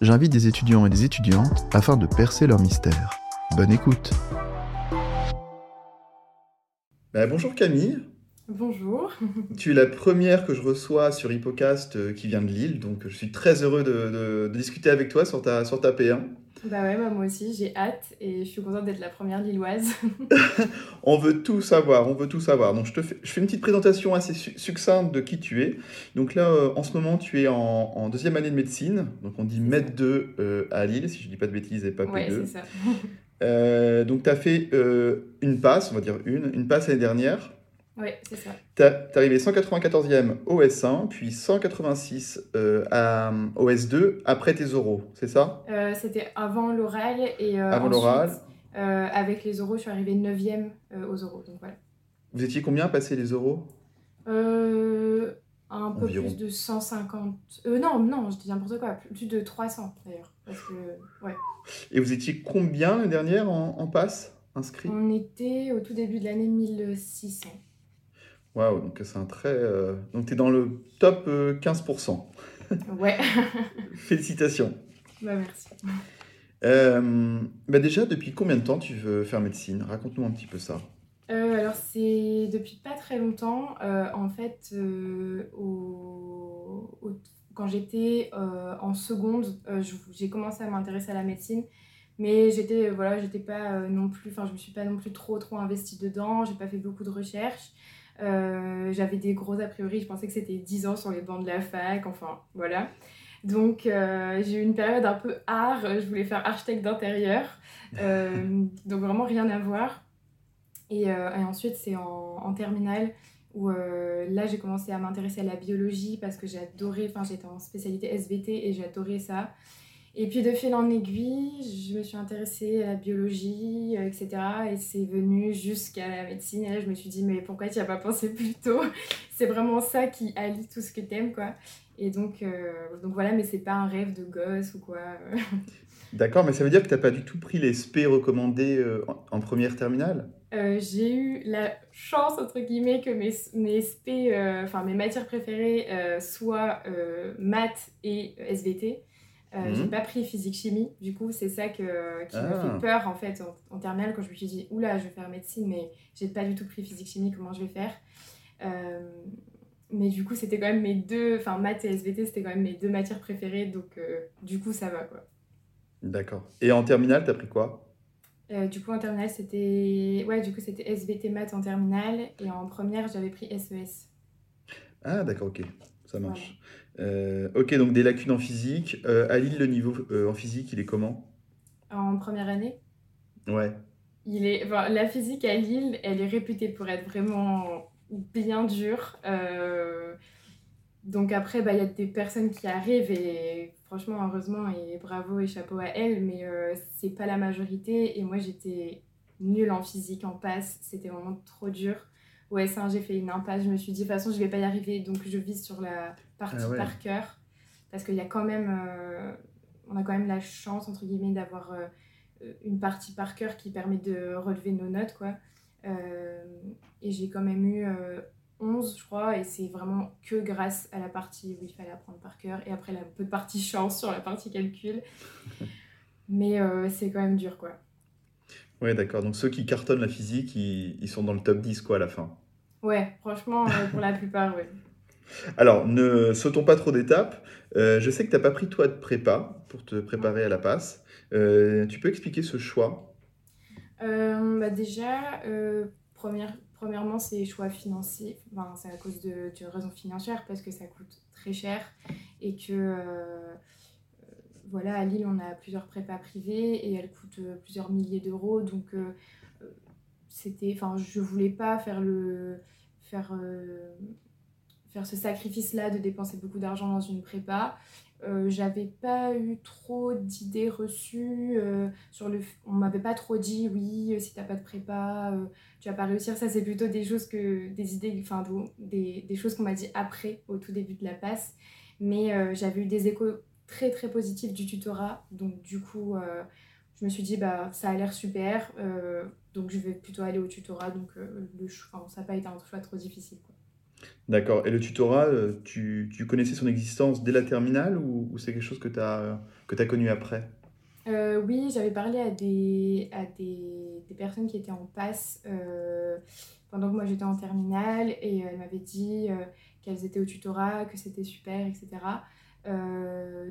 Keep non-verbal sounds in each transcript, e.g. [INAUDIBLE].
j'invite des étudiants et des étudiantes afin de percer leur mystère. Bonne écoute Bah, bonjour Camille, Bonjour. [LAUGHS] tu es la première que je reçois sur Hippocast euh, qui vient de Lille, donc je suis très heureux de, de- de discuter avec toi sur ta, sur ta P1. Bah ouais, bah moi aussi, j'ai hâte et je suis contente d'être la première lilloise. [LAUGHS] On veut tout savoir, on veut tout savoir. Donc je te fais, je fais une petite présentation assez su- succincte de qui tu es. Donc là, euh, en ce moment, tu es en, en deuxième année de médecine, donc on dit Med ça. 2 euh, à Lille, si je dis pas de bêtises, et pas ouais, P2. c'est ça. Euh, donc tu as fait une passe, on va dire une, une passe l'année dernière. Ouais, c'est ça. Tu es arrivé 194e au S1, puis 186 euh, à, au S2 après tes oraux, c'est ça? Euh, C'était avant l'oral et euh, Avant ensuite, l'oral. euh, avec les oraux, je suis arrivée 9ème euh, aux oraux. Donc voilà. Vous étiez combien à passer les oraux? Euh, un peu Environ. plus de 150. Euh, non, non, je dis n'importe quoi. Plus de 300 d'ailleurs. Parce que, ouais. Et vous étiez combien l'année dernière en, en passe inscrit? On était au tout début de l'année 1600. Waouh, donc c'est un très. euh, Donc tu es dans le top euh, 15%. [LAUGHS] Ouais, [LAUGHS] Félicitations. bah merci. Euh, bah déjà, depuis combien de temps tu veux faire médecine? Raconte-nous un petit peu ça. Euh, alors c'est depuis pas très longtemps. Euh, en fait, euh, au- au- quand j'étais euh, en seconde, euh, j'ai commencé à m'intéresser à la médecine, mais j'étais voilà, j'étais pas euh, non plus, enfin je me suis pas non plus trop trop investie dedans. J'ai pas fait beaucoup de recherches. Euh, J'avais des gros a priori. Je pensais que c'était 10 ans sur les bancs de la fac. Enfin voilà. Donc euh, j'ai eu une période un peu art. Je voulais faire architecte d'intérieur. Euh, [LAUGHS] donc vraiment rien à voir. Et, et ensuite, c'est en, en terminale où là, j'ai commencé à m'intéresser à la biologie parce que j'adorais, enfin, j'étais en spécialité SVT et j'adorais ça. Et puis, de fil en aiguille, je me suis intéressée à la biologie, euh, etc. Et c'est venu jusqu'à la médecine. Et là, je me suis dit, mais pourquoi tu n'y as pas pensé [LAUGHS] plus tôt? C'est vraiment ça qui allie tout ce que t'aimes, quoi. Et donc, euh, donc voilà, mais c'est pas un rêve de gosse ou quoi. [LAUGHS] D'accord, mais ça veut dire que tu n'as pas du tout pris les SP recommandés euh, en, en première terminale? Euh, j'ai eu la chance, entre guillemets, que mes, mes SP, euh, enfin mes matières préférées euh, soient euh, maths et SVT. Euh, Mhm. J'ai pas pris physique-chimie, du coup, c'est ça que, qui Ah. fait peur en fait en, en terminale quand je me suis dit, oula, je vais faire médecine, mais j'ai pas du tout pris physique-chimie, comment je vais faire? Euh, Mais du coup, c'était quand même mes deux, enfin maths et SVT, c'était quand même mes deux matières préférées, donc euh, du coup, ça va quoi. D'accord. Et en terminale, tu as pris quoi? Euh, du coup, en terminale, c'était. Ouais, du coup, c'était SVT maths en terminale. Et en première, j'avais pris E SES. Ah, d'accord, ok, ça marche. Euh, ok, donc des lacunes en physique. Euh, à Lille, le niveau euh, en physique, il est comment? En première année, Ouais. il est... enfin, la physique à Lille, elle est réputée pour être vraiment bien dure. Euh, Donc après, bah, il y a des personnes qui arrivent et franchement, heureusement et bravo et chapeau à elles, mais c'est pas la majorité. Et moi, j'étais nulle en physique, en passe. C'était vraiment trop dur. Au S1, j'ai fait une impasse. Je me suis dit, de toute façon, je vais pas y arriver. Donc je vise sur la partie Ah ouais. par cœur. Parce qu'il y a quand même... euh, on a quand même la chance, entre guillemets, d'avoir euh, une partie par cœur qui permet de relever nos notes, quoi. Euh, et j'ai quand même eu euh, 11, je crois, et c'est vraiment que grâce à la partie où il fallait apprendre par cœur, et après la peu de partie chance sur la partie calcul. [LAUGHS] Mais c'est quand même dur, quoi. Ouais, d'accord. Donc ceux qui cartonnent la physique, ils, ils sont dans le top 10, quoi, à la fin. Ouais, franchement, pour la plupart, ouais. [LAUGHS] Alors, ne sautons pas trop d'étapes. Euh, je sais que tu n'as pas pris toi de prépa pour te préparer à la passe. Euh, tu peux expliquer ce choix? Euh, bah déjà, première, premièrement, c'est choix financiers. Enfin, c'est à cause de, de raisons financières parce que ça coûte très cher et que voilà, à Lille, on a plusieurs prépas privées et elles coûtent plusieurs milliers d'euros. Donc, euh, c'était, enfin, je voulais pas faire le, faire, faire ce sacrifice-là de dépenser beaucoup d'argent dans une prépa. Euh, j'avais pas eu trop d'idées reçues euh, sur le on m'avait pas trop dit oui si t'as pas de prépa tu vas pas réussir ça c'est plutôt des choses que des idées enfin des, des choses qu'on m'a dit après au tout début de la passe mais j'avais eu des échos très très positifs du tutorat donc du coup je me suis dit bah ça a l'air super donc je vais plutôt aller au tutorat donc le ça n'a pas été un choix trop difficile quoi. D'accord. Et le tutorat, euh, tu, connaissais son existence dès la terminale ou, c'est quelque chose que tu as, que as connu après? Euh, Oui, j'avais parlé à, des, à des, personnes qui étaient en passe euh, pendant que moi j'étais en terminale et elles m'avaient dit qu'elles étaient au tutorat, que c'était super, etc.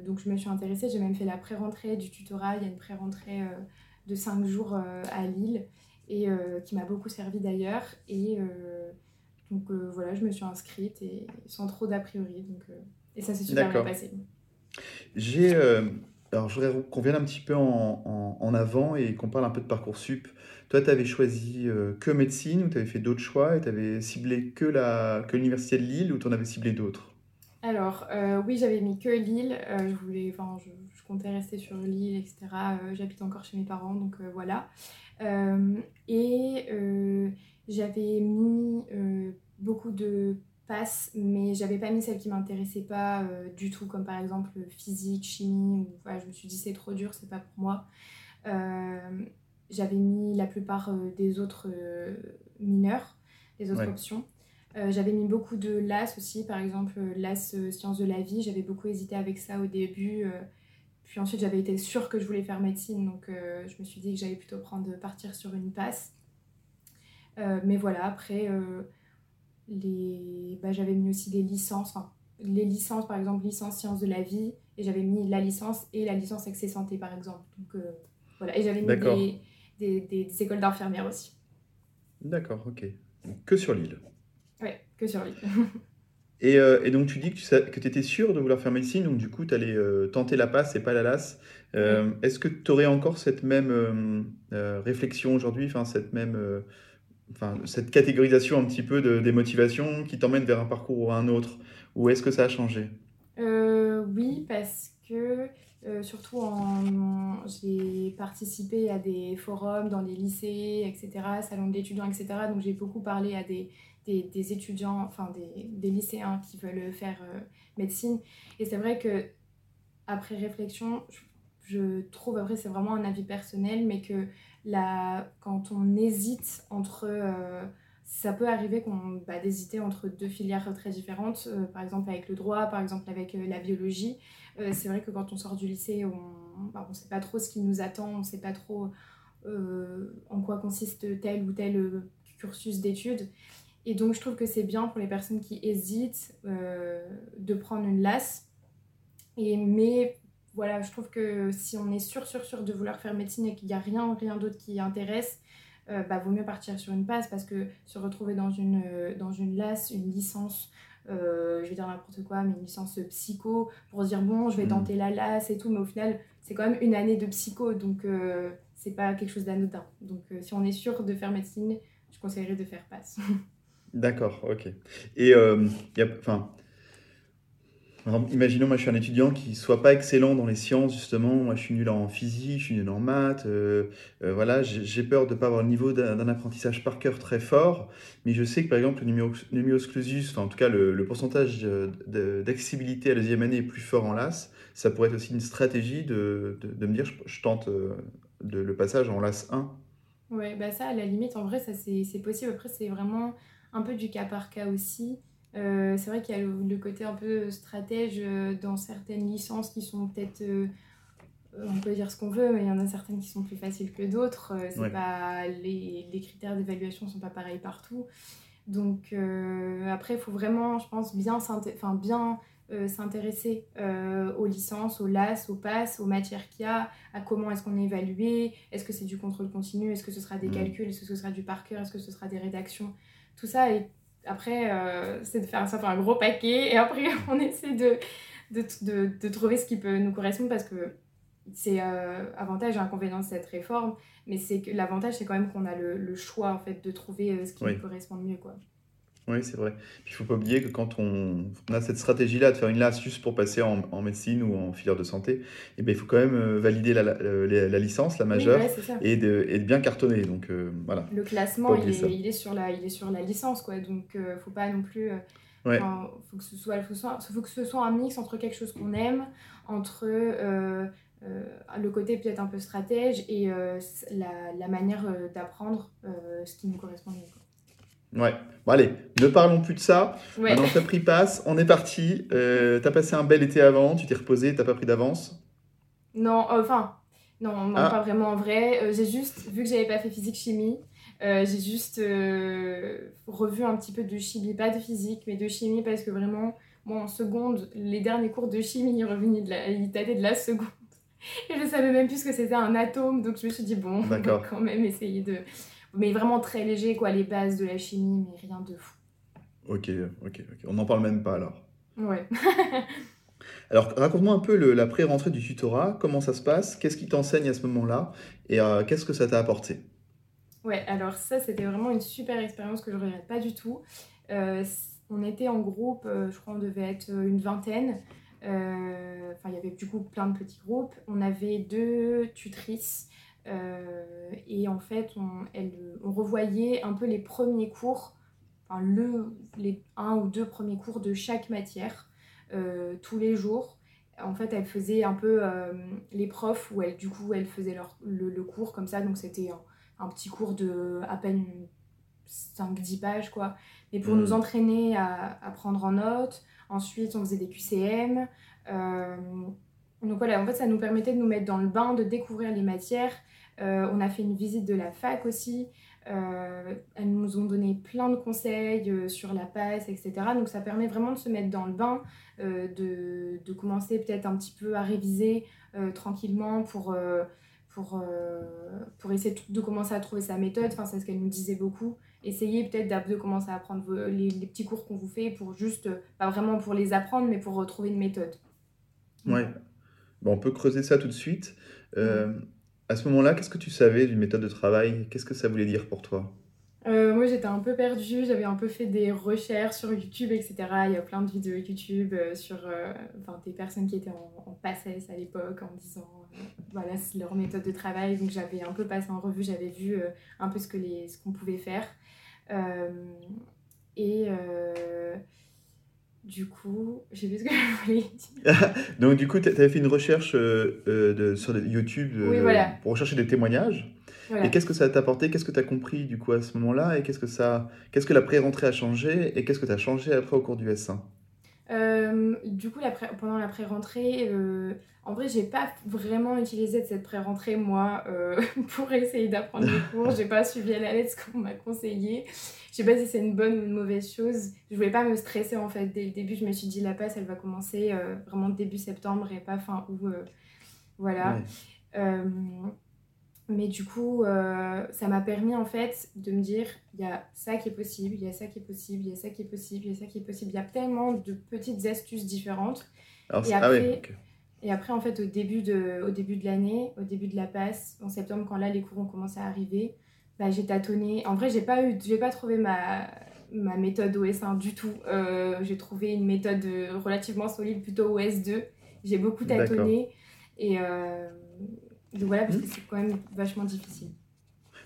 donc je me suis intéressée, j'ai même fait la pré-rentrée du tutorat. Il y a une pré-rentrée de 5 jours à Lille et qui m'a beaucoup servi d'ailleurs. Et donc euh, voilà, je me suis inscrite et sans trop d'a priori. Donc, euh, et ça s'est super bien passé. J'ai. Euh, alors, je voudrais qu'on vienne un petit peu en, en, avant et qu'on parle un peu de Parcoursup. Toi, tu avais choisi que médecine ou tu avais fait d'autres choix et tu avais ciblé que l'Université que de Lille ou tu en avais ciblé d'autres? Alors, oui, j'avais mis que Lille. je, voulais, enfin, je, je, comptais rester sur Lille, etc. J'habite encore chez mes parents, donc voilà. et j'avais mis euh, beaucoup de passes, mais j'avais pas mis celles qui m'intéressaient pas euh, du tout, comme par exemple physique, chimie. Ou, je me suis dit c'est trop dur, c'est pas pour moi. Euh, j'avais mis la plupart des autres mineurs, des autres options. j'avais mis beaucoup de LAS aussi, par exemple LAS sciences de la vie. J'avais beaucoup hésité avec ça au début. puis ensuite, j'avais été sûre que je voulais faire médecine, donc je me suis dit que j'allais plutôt prendre partir sur une passe. Euh, mais voilà, après, euh, les... Bah, j'avais mis aussi des licences, les licences, par exemple, licence sciences de la vie, et j'avais mis la licence et la licence accès santé, par exemple. Donc euh, voilà, et j'avais mis des, des, des, écoles d'infirmières aussi. D'accord, ok. Que sur l'île Oui, que sur l'île. [LAUGHS] et, et, donc tu dis que tu que étais sûr de vouloir faire médecine, donc du coup tu allais tenter la passe et pas la LAS. Est-ce que tu aurais encore cette même réflexion aujourd'hui, enfin cette même enfin, cette catégorisation un petit peu de, des motivations qui t'emmène vers un parcours ou un autre Ou est-ce que ça a changé? Euh, Oui, parce que euh, surtout en, j'ai participé à des forums dans des lycées, etc., salons d'étudiants, etc. Donc j'ai beaucoup parlé à des, des, étudiants, enfin des, des, lycéens qui veulent faire euh, médecine. Et c'est vrai que après réflexion, je, je trouve, après c'est vraiment un avis personnel, mais que la, quand on hésite entre... Euh, ça peut arriver qu'on bah, d'hésiter entre deux filières très différentes, euh, par exemple avec le droit, par exemple avec euh, la biologie. c'est vrai que quand on sort du lycée, on ne bah, sait pas trop ce qui nous attend, on ne sait pas trop en quoi consiste tel ou tel cursus d'études. Et donc je trouve que c'est bien pour les personnes qui hésitent de prendre une LAS. Et, mais voilà, je trouve que si on est sûr, sûr, sûr de vouloir faire médecine et qu'il n'y a rien, rien d'autre qui intéresse, euh, bah, vaut mieux partir sur une passe parce que se retrouver dans une, euh, dans une LAS, une licence, euh, je vais dire n'importe quoi, mais une licence psycho, pour se dire bon, je vais hmm. tenter la LAS et tout, mais au final, c'est quand même une année de psycho, donc c'est pas quelque chose d'anodin. Donc si on est sûr de faire médecine, je conseillerais de faire passe. [LAUGHS] D'accord, ok. Et enfin imaginons, moi je suis un étudiant qui soit pas excellent dans les sciences, justement. Moi je suis nul en physique, je suis nul en maths. Euh, euh, voilà, j'ai peur de ne pas avoir le niveau d'un apprentissage par cœur très fort. Mais je sais que par exemple, le numerus clausus, en tout cas le, pourcentage d'accessibilité à la deuxième année est plus fort en LAS. Ça pourrait être aussi une stratégie de, de, me dire je, tente euh, le passage en LAS 1. Ouais, bah ça, à la limite, en vrai, c'est possible. Après, c'est vraiment un peu du cas par cas aussi. Euh, c'est vrai qu'il y a le, côté un peu stratège euh, dans certaines licences qui sont peut-être euh, on peut dire ce qu'on veut, mais il y en a certaines qui sont plus faciles que d'autres. c'est pas, les, les critères d'évaluation ne sont pas pareils partout. Donc après, il faut vraiment, je pense, bien, enfin, bien s'intéresser aux licences, aux LAS, aux passes, aux matières qu'il y a, à comment est-ce qu'on est évalué, est-ce que c'est du contrôle continu, est-ce que ce sera des calculs, est-ce que ce sera du par cœur, est-ce que ce sera des rédactions. Tout ça est après, euh, c'est de faire ça un gros paquet et après, [LAUGHS] on essaie de, de, de, de, trouver ce qui peut nous correspondre parce que c'est euh, avantage et inconvénient de cette réforme, mais c'est que l'avantage, c'est quand même qu'on a le, le, choix en fait de trouver euh, ce qui nous correspond le mieux. Quoi. Oui, c'est vrai. il ne faut pas oublier que quand on, a cette stratégie-là de faire une LAS juste pour passer en, médecine ou en filière de santé, et eh bien, il faut quand même euh, valider la, la, licence, la majeure, et, de, et, de, bien cartonner. Donc, euh, voilà. Le classement, il est, il est, sur la, il est sur la licence. Quoi. Donc, il ne faut pas non plus... Il faut, que ce soit, faut, faut, que ce soit un mix entre quelque chose qu'on aime, entre le côté peut-être un peu stratège et la, la, manière d'apprendre ce qui nous correspond. Ouais. Bon, allez, ne parlons plus de ça. Ouais. Maintenant, t'as pris passe, on est parti. Euh, t'as passé un bel été avant, tu t'es reposé, t'as pas pris d'avance? Non, enfin, non, non ah. pas vraiment en vrai. Euh, j'ai juste, vu que j'avais pas fait physique-chimie, euh, j'ai juste revu un petit peu de chimie, pas de physique, mais de chimie parce que vraiment, moi en seconde, les derniers cours de chimie, ils revenaient de la, ils dataient de la seconde. [LAUGHS] Et je savais même plus ce que c'était un atome, donc je me suis dit, bon, on va quand même essayer de mais vraiment très léger, quoi, les bases de la chimie, mais rien de fou. Ok, ok, ok. On n'en parle même pas alors. Ouais. [LAUGHS] alors, raconte-moi un peu le, la pré-rentrée du tutorat, comment ça se passe, qu'est-ce qui t'enseigne à ce moment-là, et euh, qu'est-ce que ça t'a apporté? Ouais, alors ça, c'était vraiment une super expérience que je ne regrette pas du tout. Euh, on était en groupe, euh, je crois on devait être une vingtaine. Enfin, il y avait du coup plein de petits groupes. On avait deux tutrices euh, et en fait, on, elle, on revoyait un peu les premiers cours, enfin le, les un ou deux premiers cours de chaque matière euh, tous les jours. En fait, elle faisait un peu euh, les profs où elle, du coup, elle faisait leur, le, cours comme ça. Donc, c'était un, petit cours de à peine 5-10 pages, quoi. Mais pour mmh. nous entraîner à, à, prendre en note. Ensuite, on faisait des QCM. donc voilà, en fait, ça nous permettait de nous mettre dans le bain, de découvrir les matières on a fait une visite de la fac aussi. Euh, elles nous ont donné plein de conseils euh, sur la passe, etc. Donc ça permet vraiment de se mettre dans le bain, de, de, commencer peut-être un petit peu à réviser tranquillement pour, pour, pour essayer de, commencer à trouver sa méthode. Enfin, c'est ce qu'elle nous disait beaucoup. Essayez peut-être de commencer à apprendre les, les petits cours qu'on vous fait pour juste, pas vraiment pour les apprendre, mais pour retrouver une méthode. Ouais. Bon, on peut creuser ça tout de suite. À ce moment-là, qu'est-ce que tu savais d'une méthode de travail? Qu'est-ce que ça voulait dire pour toi? Euh, moi j'étais un peu perdue, j'avais un peu fait des recherches sur YouTube, etc. Il y a plein de vidéos YouTube euh, sur euh, des personnes qui étaient en, en à l'époque en disant voilà c'est leur méthode de travail. Donc j'avais un peu passé en revue, j'avais vu un peu ce qu'on pouvait faire. et du coup, j'ai vu ce que [LAUGHS] je voulais dire. [LAUGHS] Donc, du coup, tu avais fait une recherche euh, euh, de, sur YouTube pour rechercher des témoignages. Et qu'est-ce que ça t'a apporté? Qu'est-ce que tu as compris du coup à ce moment-là? Et qu'est-ce que, ça, qu'est-ce que la pré-rentrée a changé? Et qu'est-ce que tu as changé après au cours du S1 euh, du coup, la pendant la pré-rentrée, euh, en vrai, j'ai pas vraiment utilisé cette pré-rentrée, moi, euh, [LAUGHS] pour essayer d'apprendre les [LAUGHS] cours. J'ai pas suivi à la lettre ce qu'on m'a conseillé. Je sais pas si c'est une bonne ou une mauvaise chose. Je voulais pas me stresser, en fait. Dès le début, je me suis dit, la passe, elle va commencer vraiment début septembre et pas fin août. voilà. Mais du coup, euh, ça m'a permis en fait de me dire, il y a ça qui est possible, il y a ça qui est possible, il y a ça qui est possible, il y a ça qui est possible. Il y a tellement de petites astuces différentes. et, après, et après, en fait, au début de, au début de l'année, au début de la passe, en septembre, quand là, les cours ont commencé à arriver, bah, j'ai tâtonné. En vrai, j'ai pas, eu, pas trouvé ma, ma méthode OS1 du tout. Euh, j'ai trouvé une méthode relativement solide, plutôt OS2. J'ai beaucoup tâtonné. Et... Euh, donc voilà, parce que hmm. c'est quand même vachement difficile.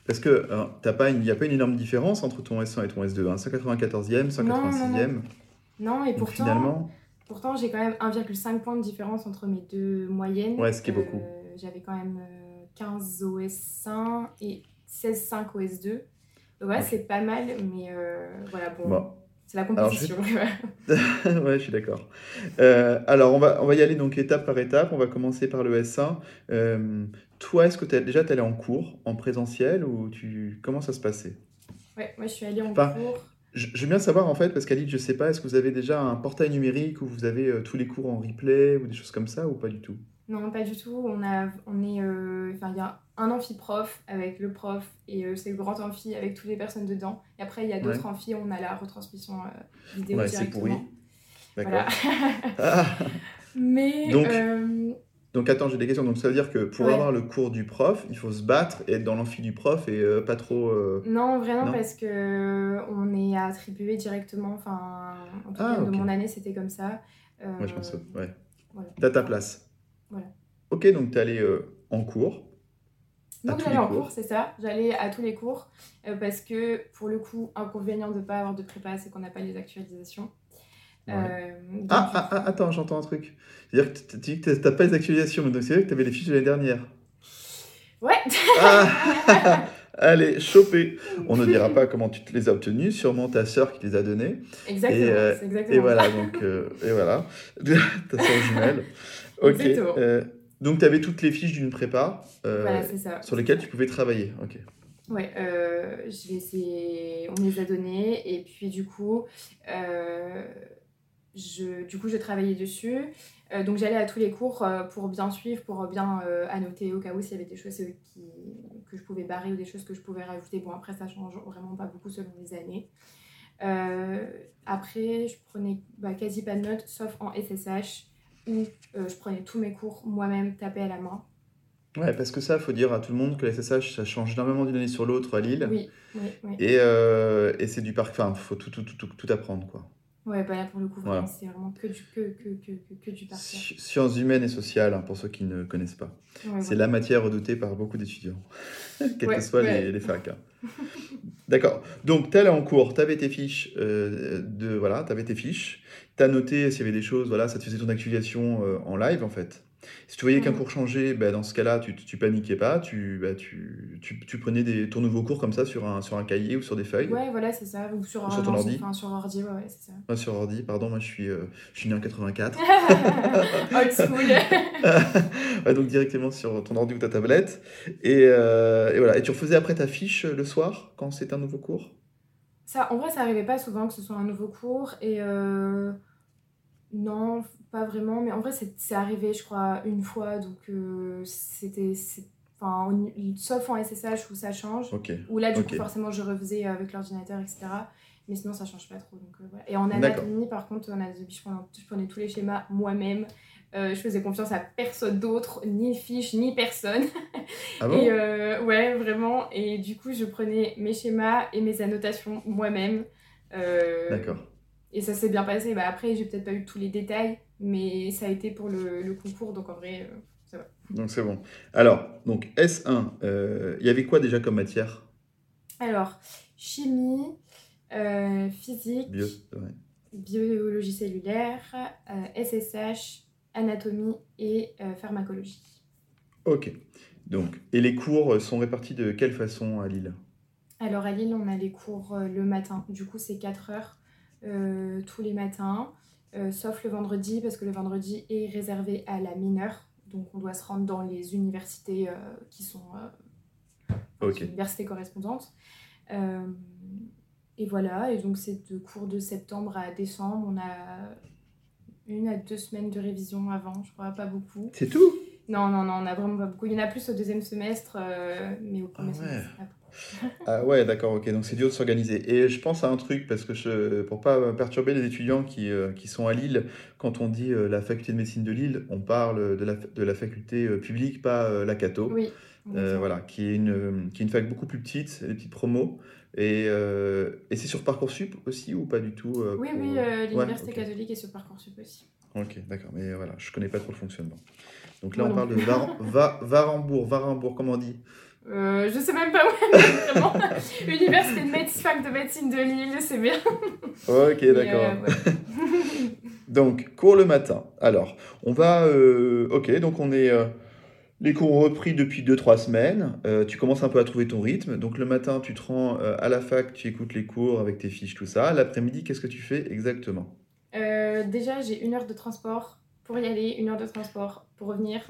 Parce que il n'y a pas une énorme différence entre ton S1 et ton S2, hein, 194e, 186e. Non, et pourtant, finalement... pourtant j'ai quand même 1,5 point de différence entre mes deux moyennes. Ouais, ce qui est beaucoup. Euh, j'avais quand même 15 euh, OS1 et 16,5 OS2. Donc ouais, c'est pas mal, mais euh, voilà, bon. C'est la compétition. [LAUGHS] [LAUGHS] ouais, je suis d'accord. Euh, alors, on va, on va y aller donc étape par étape. On va commencer par le S1. Euh, toi, est-ce que es, déjà tu allé en cours, en présentiel, ou tu comment ça se passait? Ouais, moi je suis allée en cours. Je, je, veux bien savoir en fait, parce qu'Alid, je sais pas, est-ce que vous avez déjà un portail numérique où vous avez euh, tous les cours en replay ou des choses comme ça, ou pas du tout? Non, pas du tout. On, a, on est, enfin, il y a un amphi-prof avec le prof et euh, c'est le grand amphi avec toutes les personnes dedans. Et après, il y a d'autres amphis où on a la retransmission euh, vidéo ouais, directement. c'est pourri. D'accord. Ah. [LAUGHS] Mais, euh, Donc attends, j'ai des questions. Donc ça veut dire que pour Ouais. avoir le cours du prof, il faut se battre et être dans l'amphi du prof et euh, pas trop. euh, Non, vraiment, Non? parce que on est attribué directement. Enfin, en tout Ah, cas, de ok. mon année, c'était comme ça. Euh, Ouais, je pense. que- Ouais. voilà. T'as ta place. Voilà. Ok, donc t'es allé euh, en cours. Donc j'allais en cours. c'est ça. J'allais à tous les cours euh, parce que pour le coup, inconvénient de ne pas avoir de prépa, c'est qu'on n'a pas les actualisations. Ouais. Euh, donc, Ah, ah, ah, attends, j'entends un truc. C'est-à-dire que tu dis que t'as pas les actualisations, mais donc c'est vrai que t'avais les fiches de l'année dernière. Ouais. Ah [LAUGHS] Allez, chopé. On ne dira pas comment tu te les as obtenues, sûrement ta sœur qui les a données. exactement. Et, euh, exactement Et voilà, donc, euh, et voilà. [LAUGHS] [LAUGHS] ta sœur jumelle. Ok. Exactement. euh, donc tu avais toutes les fiches d'une prépa euh, Voilà, c'est ça. sur lesquelles tu pouvais travailler. Ok. Ouais, euh, je on me les a donnés et puis du coup, je, du coup, je travaillais dessus. Donc j'allais à tous les cours pour bien suivre, pour bien annoter au cas où s'il y avait des choses qui, que je pouvais barrer ou des choses que je pouvais rajouter. Bon, après, ça change vraiment pas beaucoup selon les années. Après, je prenais bah, quasi pas de notes, sauf en SSH, où euh, je prenais tous mes cours moi-même, tapés à la main. Ouais, parce que ça, faut dire à tout le monde que la SSH, ça change énormément d'une année sur l'autre à Lille. Oui, oui, oui. Et, euh, et c'est du parc. Enfin, faut tout, tout, tout, tout, tout apprendre, quoi. Ouais, bah là pour le coup, Voilà. c'est vraiment que du, que, que, que, que, du Sciences humaines et sociales, hein, pour ceux qui ne connaissent pas. Ouais, C'est la matière redoutée par beaucoup d'étudiants, [LAUGHS] quelles Ouais, que soient les, les facs. hein. D'accord. Donc, tu allé en cours, tu avais tes fiches, euh, de, voilà, tu avais tes fiches, tu as noté s'il y avait des choses, voilà, ça te faisait ton actualisation euh, en live, en fait. Si tu voyais qu'un cours changeait, bah, dans ce cas-là, tu, tu paniquais pas, tu, bah, tu, tu, tu prenais des, ton nouveau cours comme ça sur un, sur un cahier ou sur des feuilles. Ouais, voilà, c'est ça. Ou sur, Ou un sur ton ordi. Enfin, sur ordi, ouais, ouais, c'est ça. Sur ordi, pardon, moi je suis, euh, je suis né en 84. [LAUGHS] Old school. [LAUGHS] Ouais, donc directement sur ton ordi ou ta tablette. Et, euh, et voilà. Et tu refaisais après ta fiche euh, le soir quand c'était un nouveau cours? Ça, en vrai, ça arrivait pas souvent que ce soit un nouveau cours. Et euh, non, pas vraiment. Mais en vrai, c'est arrivé, je crois, une fois. Donc, euh, c'était. Enfin, on- sauf en SSH où ça change. Ok. Où là, du coup, forcément, je refaisais avec l'ordinateur, etc. Mais sinon, ça change pas trop. Donc, euh, voilà. Et en anatomie, par contre, en anatomie, je prenais, je prenais tous les schémas moi-même. Euh, je faisais confiance à personne d'autre, ni fiche, ni personne. [LAUGHS] Ah bon? Et euh, ouais, vraiment. Et du coup, je prenais mes schémas et mes annotations moi-même. Euh, D'accord. Et ça s'est bien passé. Bah, après, j'ai peut-être pas eu tous les détails, mais ça a été pour le, le concours. Donc en vrai, euh, ça va. Donc c'est bon. Alors, donc S1, euh, il y avait quoi déjà comme matière? Alors, chimie, euh, physique, Bio. ouais. biologie cellulaire, SSH, anatomie et pharmacologie. Ok. Donc, et les cours sont répartis de quelle façon à Lille? Alors à Lille, on a les cours le matin. Du coup, c'est 4 heures tous les matins, euh, sauf le vendredi, parce que le vendredi est réservé à la mineure. Donc on doit se rendre dans les universités euh, qui sont euh, les universités correspondantes. Euh, et voilà, et donc c'est de cours de septembre à décembre. On a une à deux semaines de révision avant, je crois, pas beaucoup. C'est tout? Non, non, non, on a vraiment pas beaucoup. Il y en a plus au deuxième semestre, euh, mais au premier Ah ouais. semestre. Ah ouais, d'accord, ok. Donc c'est dur de s'organiser. Et je pense à un truc, parce que je, pour pas perturber les étudiants qui, euh, qui sont à Lille, quand on dit euh, la faculté de médecine de Lille, on parle de la, de la faculté euh, publique, pas la Cato. Oui. Voilà, qui est, une, qui est une fac beaucoup plus petite, des petites promos. Et, et c'est sur Parcoursup aussi ou pas du tout Oui, pour- oui, l'université catholique est sur Parcoursup aussi. Ok, d'accord, mais voilà, je connais pas trop le fonctionnement. Donc là, on parle de Var, Va- Varembourg, Varembourg, comment on dit? Euh, je sais même pas où elle est, vraiment. [LAUGHS] Université de médecine, fac de médecine de Lille, c'est bien. Ok, d'accord. euh, ouais. [LAUGHS] Donc, cours le matin. Alors, on va. euh, ok, donc on est. les cours ont repris depuis 2-3 semaines. Tu commences un peu à trouver ton rythme. Donc, le matin, tu te rends à la fac, tu écoutes les cours avec tes fiches, tout ça. L'après-midi, qu'est-ce que tu fais exactement? Déjà, j'ai une heure de transport pour y aller, une heure de transport pour revenir.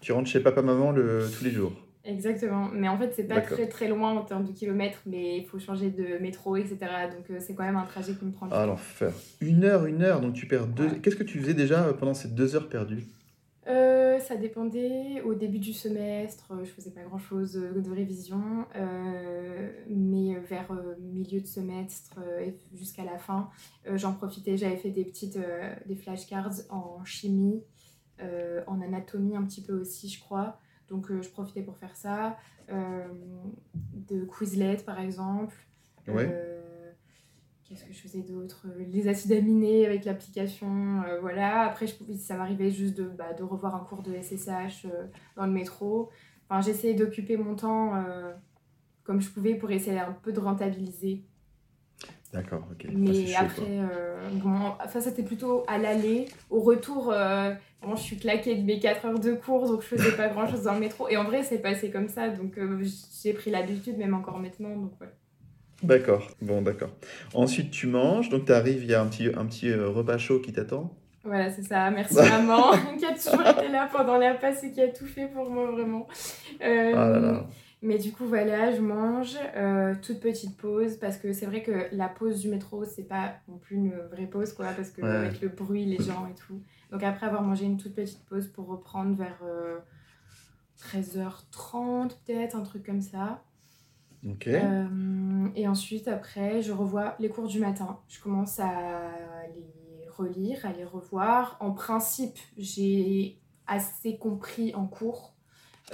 Tu rentres chez papa-maman le... tous les jours? Exactement. Mais en fait, c'est pas très très loin en termes de kilomètres, mais il faut changer de métro, etc. Donc euh, c'est quand même un trajet qui me prend du Ah, l'enfer. Une heure, une heure, donc tu perds deux. Ouais. Qu'est-ce que tu faisais déjà euh, pendant ces deux heures perdues? Euh, ça dépendait. Au début du semestre, je faisais pas grand chose de révision, euh, mais vers milieu de semestre et jusqu'à la fin, j'en profitais. J'avais fait des petites des flashcards en chimie, en anatomie un petit peu aussi, je crois. Donc je profitais pour faire ça. de Quizlet, par exemple. Qu'est-ce que je faisais d'autre? Les acides aminés avec l'application, voilà. Après, je, ça m'arrivait juste de, bah, de revoir un cours de SSH dans le métro. Enfin, j'essayais d'occuper mon temps comme je pouvais pour essayer un peu de rentabiliser. D'accord, ok. Mais après, euh, bon, enfin, c'était plutôt à l'aller. Au retour, euh, bon, je suis claquée de mes 4 heures de cours, donc je faisais pas grand chose dans le métro. Et en vrai, c'est passé comme ça, donc euh, j'ai pris l'habitude, même encore maintenant. Donc, ouais. D'accord, bon, d'accord. Ensuite, tu manges, donc tu arrives, il y a un petit, un petit repas chaud qui t'attend. Voilà, c'est ça. Merci [LAUGHS] maman, qui a toujours été là pendant la passe et qui a tout fait pour moi, vraiment. ah là là. Mais du coup, voilà, je mange, euh, toute petite pause, parce que c'est vrai que la pause du métro, c'est pas non plus une vraie pause, quoi, parce que avec le bruit, les gens et tout. Donc après avoir mangé une toute petite pause pour reprendre vers 13h30, euh, peut-être, un truc comme ça. Ok. Euh, et ensuite, après, je revois les cours du matin. Je commence à les relire, à les revoir. En principe, j'ai assez compris en cours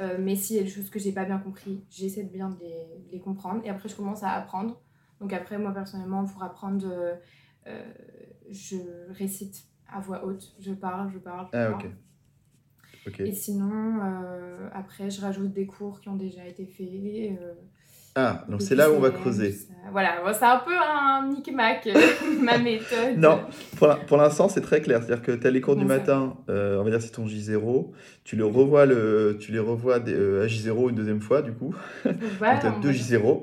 euh, mais s'il y a des choses que j'ai pas bien compris, j'essaie de bien les, les, comprendre. Et après, je commence à apprendre. Donc après, moi, personnellement, pour apprendre, euh, je récite à voix haute. Je parle, je parle. Je ah, ok. Et sinon, après, je rajoute des cours qui ont déjà été faits. Ah, donc c'est là où on va creuser. Voilà, c'est un peu un micmac, [LAUGHS] ma méthode. Non, pour, l'instant, c'est très clair. C'est-à-dire que tu as les cours du matin, euh, on va dire c'est ton J0, tu, le revois le, tu les revois euh, à J0 une deuxième fois, du coup. Voilà, [LAUGHS] tu as deux J0.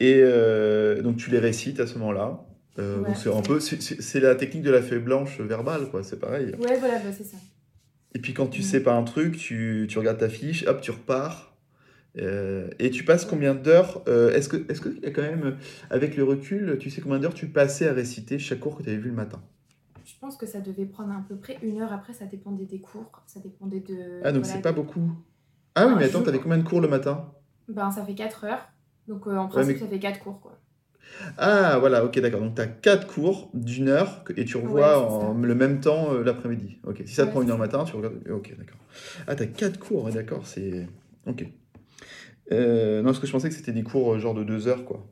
Et euh, donc tu les récites à ce moment-là. Donc c'est un peu, c'est la technique de la feuille blanche verbale, quoi, c'est pareil. Ouais, voilà, bah, c'est ça. Et puis quand tu sais pas un truc, tu, tu regardes ta fiche, hop, tu repars euh, et tu passes combien d'heures euh, Est-ce que, est-ce que quand même, avec le recul, tu sais combien d'heures tu passais à réciter chaque cours que tu avais vu le matin? Je pense que ça devait prendre à peu près une heure. Après, ça dépendait des cours, ça dépendait de. Ah donc c'est pas beaucoup. Ah oui, mais attends, tu avais combien de cours le matin? Ben ça fait 4 heures. Donc euh, en principe, ça fait 4 cours quoi. Ah voilà, ok, d'accord. Donc tu as 4 cours d'une heure et tu revois en le même temps l'après-midi. Ok, si ça te prend une heure le matin, tu regardes. Ok, d'accord. Ah, tu as 4 cours, d'accord, c'est. Ok. Euh, non, parce que je pensais que c'était des cours euh, genre de deux heures, quoi.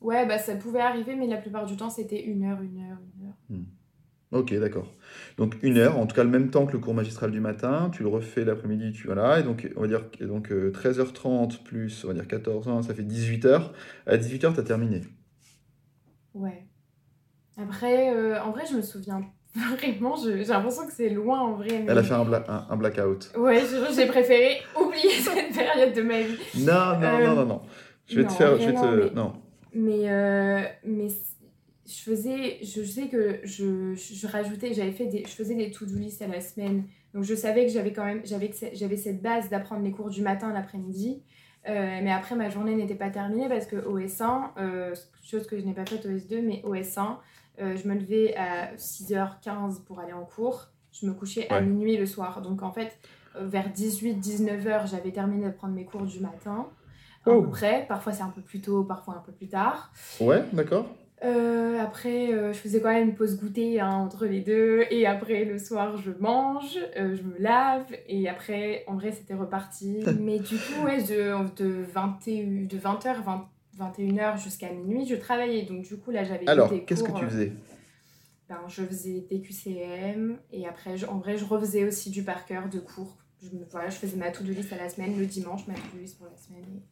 Ouais, bah ça pouvait arriver, mais la plupart du temps, c'était une heure, une heure, une heure. Hmm. Ok, d'accord. Donc une heure, en tout cas le même temps que le cours magistral du matin, tu le refais l'après-midi, tu voilà, et donc on va dire donc 13h30 euh, plus on va dire 14h, ça fait 18h. À 18h, tu as terminé. Ouais. Après, en vrai, je me souviens [LAUGHS] Vraiment, j'ai l'impression que c'est loin en vrai. Elle a fait un, un, blackout. Ouais, j'ai préféré [LAUGHS] oublier cette période de ma vie. Non, non, non, non, non. Je vais te faire. Je vais te... Mais, non. Mais, euh, mais je faisais. Je sais que je, je rajoutais. J'avais fait des. Je faisais des to-do list à la semaine. Donc je savais que j'avais quand même. J'avais cette base d'apprendre les cours du matin l'après-midi. Euh, mais après, ma journée n'était pas terminée parce que OS1, euh, chose que je n'ai pas faite OS2, mais OS1, euh, je me levais à 6h15 pour aller en cours. Je me couchais à minuit le soir. Donc en fait, vers 18-19h, j'avais terminé de prendre mes cours du matin. Oh. Après, parfois c'est un peu plus tôt, parfois un peu plus tard. Ouais, d'accord. Euh, après, je faisais quand même une pause goûter hein, entre les deux. Et après, le soir, je mange, je me lave. Et après, en vrai, c'était reparti. Mais du coup, ouais, de, de, 20, de 20h, 20, 21h jusqu'à minuit, je travaillais. Donc, du coup, là, j'avais Alors, qu'est-ce que tu faisais? euh, ben, Je faisais des QCM et après, en vrai, je refaisais aussi du par cœur de cours. Je, voilà, je faisais ma to-do list à la semaine, le dimanche, ma to-do list pour la semaine.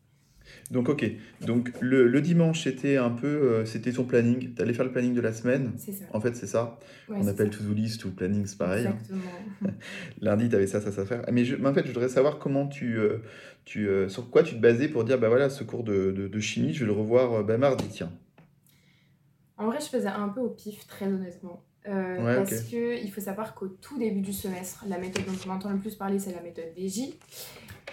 Donc, ok. Donc, le, le dimanche, c'était un peu. Euh, c'était ton planning. Tu allais faire le planning de la semaine. C'est ça. En fait, c'est ça. On appelle to-do list ou planning, c'est pareil. Exactement. [LAUGHS] Lundi, tu avais ça, ça, ça à faire. Mais, je, mais en fait, je voudrais savoir comment tu. Euh, tu euh, sur quoi tu te basais pour dire, bah voilà, ce cours de, de, de chimie, je vais le revoir bah, mardi, tiens. En vrai, je faisais un peu au pif, très honnêtement. Parce que il faut savoir qu'au tout début du semestre, la méthode dont on entend le plus parler, c'est la méthode DJ.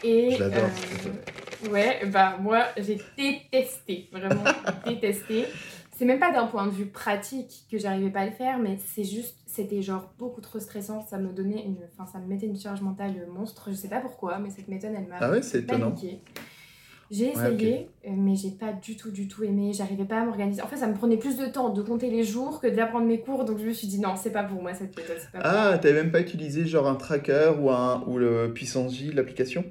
Et. Euh, ouais, bah moi j'ai détesté, vraiment détesté. C'est même pas d'un point de vue pratique que j'arrivais pas à le faire, mais c'est juste, c'était genre beaucoup trop stressant. Ça me donnait une, enfin ça me mettait une charge mentale monstre. Je sais pas pourquoi, mais cette méthode elle m'a ah ouais, c'est étonnant. J'ai Ouais, ok. essayé, euh, mais j'ai pas du tout, du tout aimé. J'arrivais pas à m'organiser. En fait, ça me prenait plus de temps de compter les jours que d'apprendre mes cours. Donc, je me suis dit, non, c'est pas pour moi cette méthode. pas pour. Ah, t'avais même pas utilisé genre un tracker ou, un, ou le Puissance J, l'application?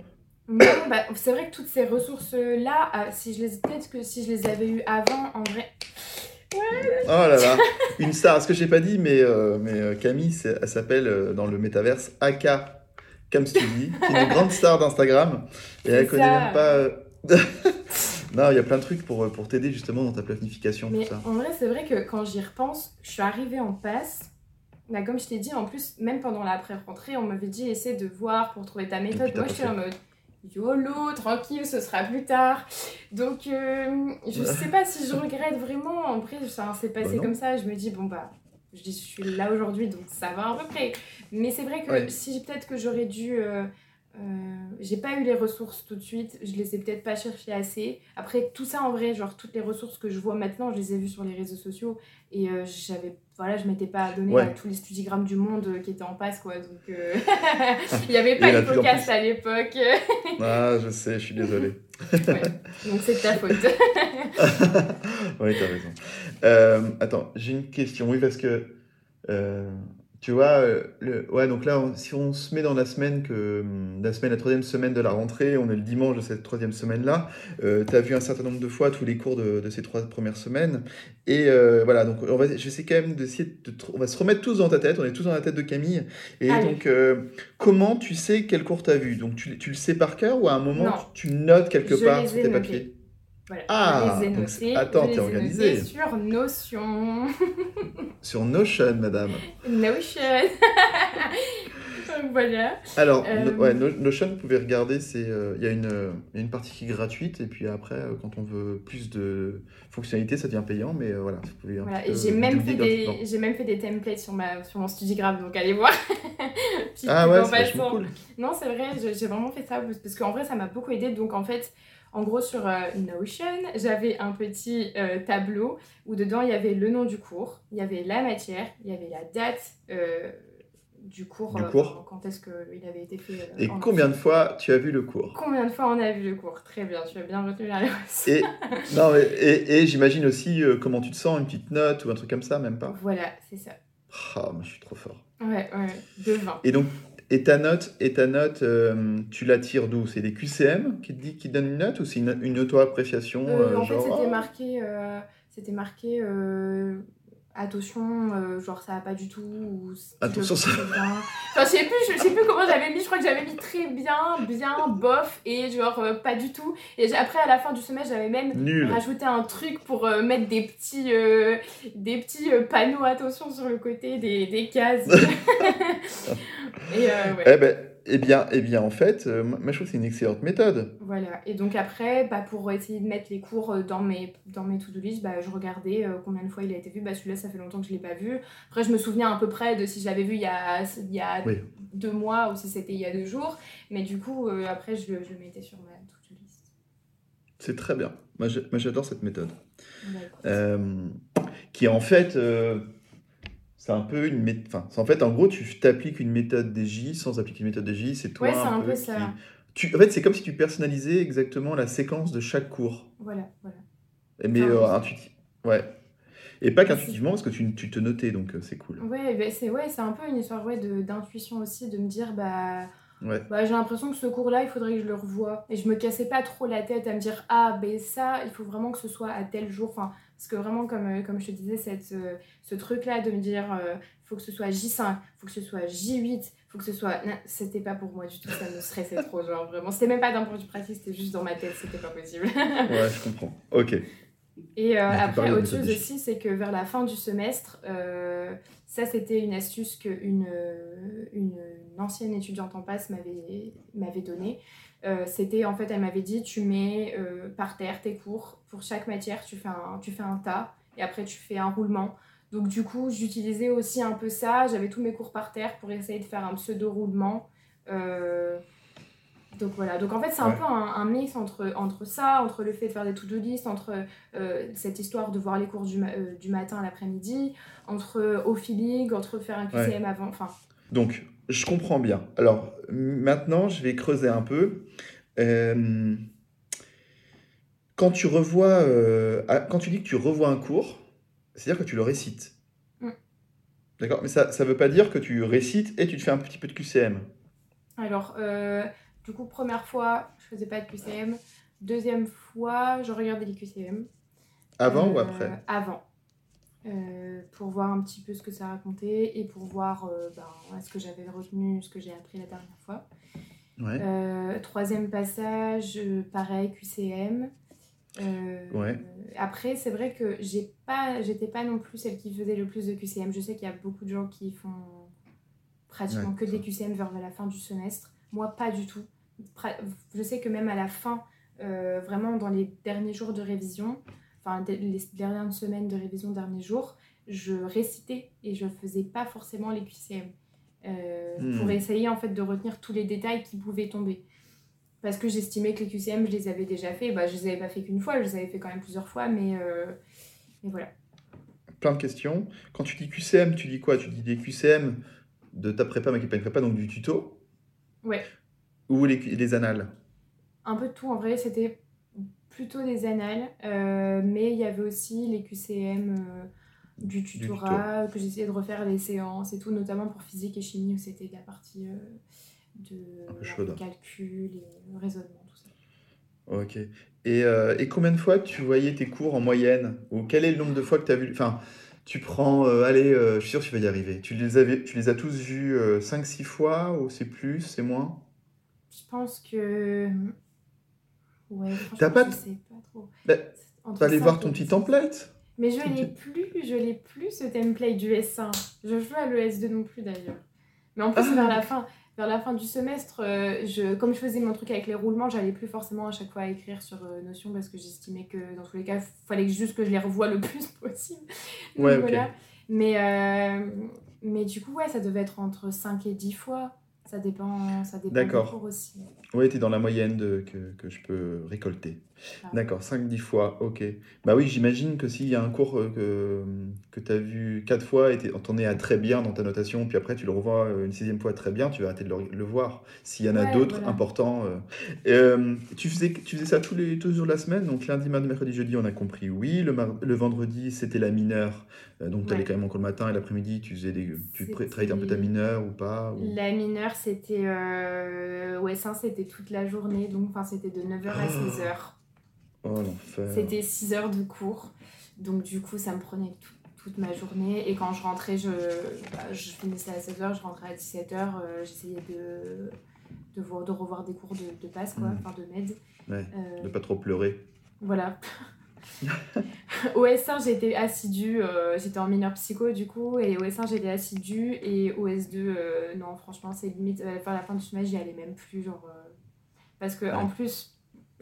Non, bah, c'est vrai que toutes ces ressources-là, ah, si je les peut-être que si je les avais eues avant, en vrai. Oh là là, une star. Ce que j'ai pas dit, mais, euh, mais euh, Camille, elle s'appelle euh, dans le métaverse Aka Camstudi, qui est une [LAUGHS] grande star d'Instagram. Et elle C'est connaît ça. même pas. euh, [LAUGHS] non, il y a plein de trucs pour, euh, pour t'aider justement dans ta planification, Mais tout ça. en vrai, c'est vrai que quand j'y repense, je suis arrivée en passe. Bah, comme je t'ai dit, en plus, même pendant l'après-rentrée, on m'avait dit essaie de voir pour trouver ta méthode. Moi, j'étais en mode YOLO, tranquille, ce sera plus tard. Donc, euh, je sais pas si je regrette vraiment. En vrai, ça s'est passé Bah comme ça. Je me dis, bon, bah, je, dis, je suis là aujourd'hui, donc ça va à peu près. Mais c'est vrai que Ouais. si peut-être que j'aurais dû. euh, euh, j'ai pas eu les ressources tout de suite, je les ai peut-être pas cherchées assez. Après, tout ça en vrai, genre toutes les ressources que je vois maintenant, je les ai vues sur les réseaux sociaux et euh, j'avais, voilà, je m'étais pas donné Ouais. à tous les studigrammes du monde euh, qui étaient en passe quoi. Donc euh, [LAUGHS] il y avait pas y en a de de plus en podcast plus. à l'époque. [LAUGHS] Ah, je sais, je suis désolé. Ouais. Donc c'est de ta faute. [LAUGHS] oui, t'as raison. Attends, j'ai une question. Oui, parce que tu vois, euh, le, ouais, donc là, on- si on se met dans la semaine que hum, la semaine, la troisième semaine de la rentrée, on est le dimanche de cette troisième semaine-là. Euh, tu as vu un certain nombre de fois tous les cours de, de ces trois premières semaines. Et euh, voilà, donc on va, je essayer quand même d'essayer de, on va se remettre tous dans ta tête. On est tous dans la tête de Camille. Et Allez. donc, euh, comment tu sais quel cours tu as vu? Donc, tu, tu le sais par cœur ou à un moment tu, tu notes quelque Je part sur tes notés. papiers? Voilà. Ah, les ai notés. attends, t'es organisée. sur Notion. [LAUGHS] Sur Notion, madame. Notion. [LAUGHS] Voilà. Alors, Euh, no- ouais, No- Notion, vous pouvez regarder, euh, il y, a une, euh, il y a une partie qui est gratuite, et puis après, euh, quand on veut plus de fonctionnalités, ça devient payant, mais voilà, vous pouvez un Voilà, j'ai même, fait des, j'ai même fait des templates sur, ma, sur mon StudiGraph, donc allez voir. [LAUGHS] Ah ouais, c'est cool. Non, c'est vrai, j'ai vraiment fait ça parce qu'en vrai, ça m'a beaucoup aidé. Donc, en fait, en gros, sur euh, Notion, j'avais un petit euh, tableau où dedans, il y avait le nom du cours, il y avait la matière, il y avait la date euh, du cours, Du cours. quand est-ce qu'il avait été fait. Et en combien de fois tu as vu le cours Combien de fois on a vu le cours? Très bien, tu as bien retenu la réponse. Et, [LAUGHS] non, mais- et, et j'imagine aussi comment tu te sens, une petite note ou un truc comme ça, même pas Voilà, c'est ça. Ah, moi je suis trop fort. Ouais, ouais, de 20. Et donc, et ta note, et ta note euh, tu la tires d'où? C'est des QCM qui te, dit, qui te donnent une note ou c'est une, une auto-appréciation Euh, euh, en fait, genre, c'était marqué, c'était marqué attention, euh, genre ça va pas du tout. Ou Attention, ça- bien. Enfin, je sais plus, je sais plus comment j'avais mis. Je crois que j'avais mis très bien, bien, bof et genre euh, pas du tout. Et après, à la fin du semestre, j'avais même Nul. rajouté un truc pour euh, mettre des petits, des petits panneaux attention sur le côté des, des cases. [LAUGHS] [LAUGHS] et ouais. Eh ben, eh bien, eh bien, en fait, euh, moi je trouve que c'est une excellente méthode. Voilà, et donc après, bah, pour essayer de mettre les cours euh, dans mes, dans mes to-do list, bah, je regardais euh, combien de fois il a été vu. Bah, celui-là, ça fait longtemps que je ne l'ai pas vu. Après, je me souviens à peu près de si je l'avais vu il y a, il y a Oui. deux mois ou si c'était il y a deux jours. Mais du coup, euh, après, je, le- je le mettais sur ma to-do list. C'est très bien. Moi, j'adore cette méthode. Bah. Euh, qui est en fait, euh, c'est un peu une méthode. Enfin, en fait, en gros, tu t'appliques une méthode DJ sans appliquer une méthode DJ. C'est toi Ouais, c'est un, un peu peu qui- ça. Tu, en fait, c'est comme si tu personnalisais exactement la séquence de chaque cours. Voilà, voilà. Mais Enfin, euh, intuitif. Ouais. Et pas qu'intuitivement, parce que tu, tu te notais, donc euh, c'est cool. Ouais, bah, c'est ouais, un peu une histoire ouais, d'intuition aussi, de me dire, bah, Ouais. bah, j'ai l'impression que ce cours-là, il faudrait que je le revoie. Et je me cassais pas trop la tête à me dire, ah, ben ça, il faut vraiment que ce soit à tel jour. Enfin, parce que vraiment, comme, euh, comme je te disais, cette, euh, ce truc-là de me dire, il faut que ce soit J5, faut que ce soit J8, faut que ce soit. Non, c'était pas pour moi du tout, ça me stressait trop, genre vraiment. C'était même pas d'un point de vue pratique, c'était juste dans ma tête, c'était pas possible. [LAUGHS] Ouais, je comprends. Ok. Et euh, peut après, autre chose aussi, c'est que vers la fin du semestre, euh, ça c'était une astuce qu'une une, une ancienne étudiante en passe m'avait donnée. Euh, c'était en fait, elle m'avait dit tu mets euh, par terre tes cours, pour chaque matière, tu fais, un, tas et après tu fais un roulement. Donc du coup, j'utilisais aussi un peu ça, j'avais tous mes cours par terre pour essayer de faire un pseudo-roulement. Euh, donc voilà, donc en fait c'est un Ouais. peu un, un mix entre, entre ça, entre le fait de faire des to-do list, entre euh, cette histoire de voir les cours du, ma- euh, du matin à l'après-midi, entre euh, au feeling, entre faire un QCM avant, enfin Donc, je comprends bien. Alors, maintenant, je vais creuser un peu. Quand tu revois, quand tu dis que tu revois un cours, c'est-à-dire que tu le récites. Mm. D'accord, mais ça ne veut pas dire que tu récites et tu te fais un petit peu de QCM. Alors, du coup, première fois, je faisais pas de QCM. Deuxième fois, je regardais les QCM. Avant ou Euh, après? Avant. Euh, pour voir un petit peu ce que ça racontait et pour voir euh, ben, est-ce que j'avais retenu ce que j'ai appris la dernière fois. Ouais. Euh, troisième passage, pareil, QCM. Ouais. Après, c'est vrai que j'ai pas, j'étais pas non plus celle qui faisait le plus de QCM. Je sais qu'il y a beaucoup de gens qui font pratiquement Ouais, que des. QCM vers la fin du semestre. Moi, pas du tout. Je sais que même à la fin, euh, vraiment dans les derniers jours de révision, enfin les dernières semaines de révision, derniers jours, je récitais et je faisais pas forcément les QCM. euh, Hmm. Pour essayer en fait de retenir tous les détails qui pouvaient tomber. Parce que j'estimais que les QCM, je les avais déjà fait. Bah, je les avais pas fait qu'une fois, je les avais fait quand même plusieurs fois, mais, euh, mais voilà. Plein de questions. Quand tu dis QCM, tu dis quoi? Tu dis des QCM de ta prépa, mais qui n'est pas une prépa, donc du tuto? Ouais. Ou les, les annales Un peu de tout, en vrai, c'était plutôt des annales, euh, mais il y avait aussi les QCM euh, du tutorat, que j'essayais de refaire les séances et tout, notamment pour physique et chimie, où c'était la partie euh, de, de calcul et raisonnement, tout ça. Ok. Et, et combien de fois tu voyais tes cours en moyenne? Ou quel est le nombre de fois que tu as vu Enfin, tu prends, allez, je suis sûr que tu vas y arriver. Tu les, avais, tu les as tous vus 5-6 fois ou c'est plus, c'est moins? Je pense que. Ouais, T'as pas je sais pas trop. Bah, Entre Tu vas aller voir ton petit template Mais je l'ai plus, je l'ai plus ce template du S1. Je joue à l'ES2 non plus d'ailleurs. Mais en plus Ah. vers la fin, vers la fin du semestre, euh, je, comme je faisais mon truc avec les roulements, j'allais plus forcément à chaque fois écrire sur euh, Notion parce que j'estimais que dans tous les cas, il fallait juste que je les revoie le [LAUGHS] plus possible. Donc, Ouais, voilà. Mais, euh, mais du coup, ouais, ça devait être entre 5 et 10 fois. Ça dépend, ça dépend D'accord. aussi. Oui, tu es dans la moyenne de, que, que je peux récolter. Ah. D'accord, 5-10 fois, ok. Bah oui, j'imagine que s'il y a un cours euh, que, que tu as vu 4 fois et t'en es à très bien dans ta notation, puis après tu le revois euh, une sixième fois très bien, tu vas arrêter de le, le voir. S'il y en a Ouais, d'autres voilà. importants. euh. Tu, faisais, tu faisais ça tous les, tous les jours de la semaine, donc lundi, mardi, mercredi, jeudi, on a compris, oui. Le, mar- le vendredi, c'était la mineure, donc tu allais Ouais. quand même encore le matin et l'après-midi, tu, faisais des, tu travaillais un peu ta mineure ou pas ou- La mineure, c'était. Euh... Ouais, ça, c'était toute la journée. Donc, c'était de 9h à 16h. Oh. C'était 6 heures de cours. Donc, du coup, ça me prenait tout- toute ma journée. Et quand je rentrais, je, bah, je finissais à 16h, je rentrais à 17h. J'essayais de, de, voir- de revoir des cours de, de passe, quoi, Mhm. enfin de med. Ouais, Euh, de pas trop pleurer. Voilà. [LAUGHS] au S1, j'étais assidue, euh, j'étais en mineur psycho du coup, et au S1, j'étais assidue, et au S2, euh, non, franchement, c'est limite, euh, vers la fin du semestre, j'y allais même plus, genre. euh, parce que, en plus,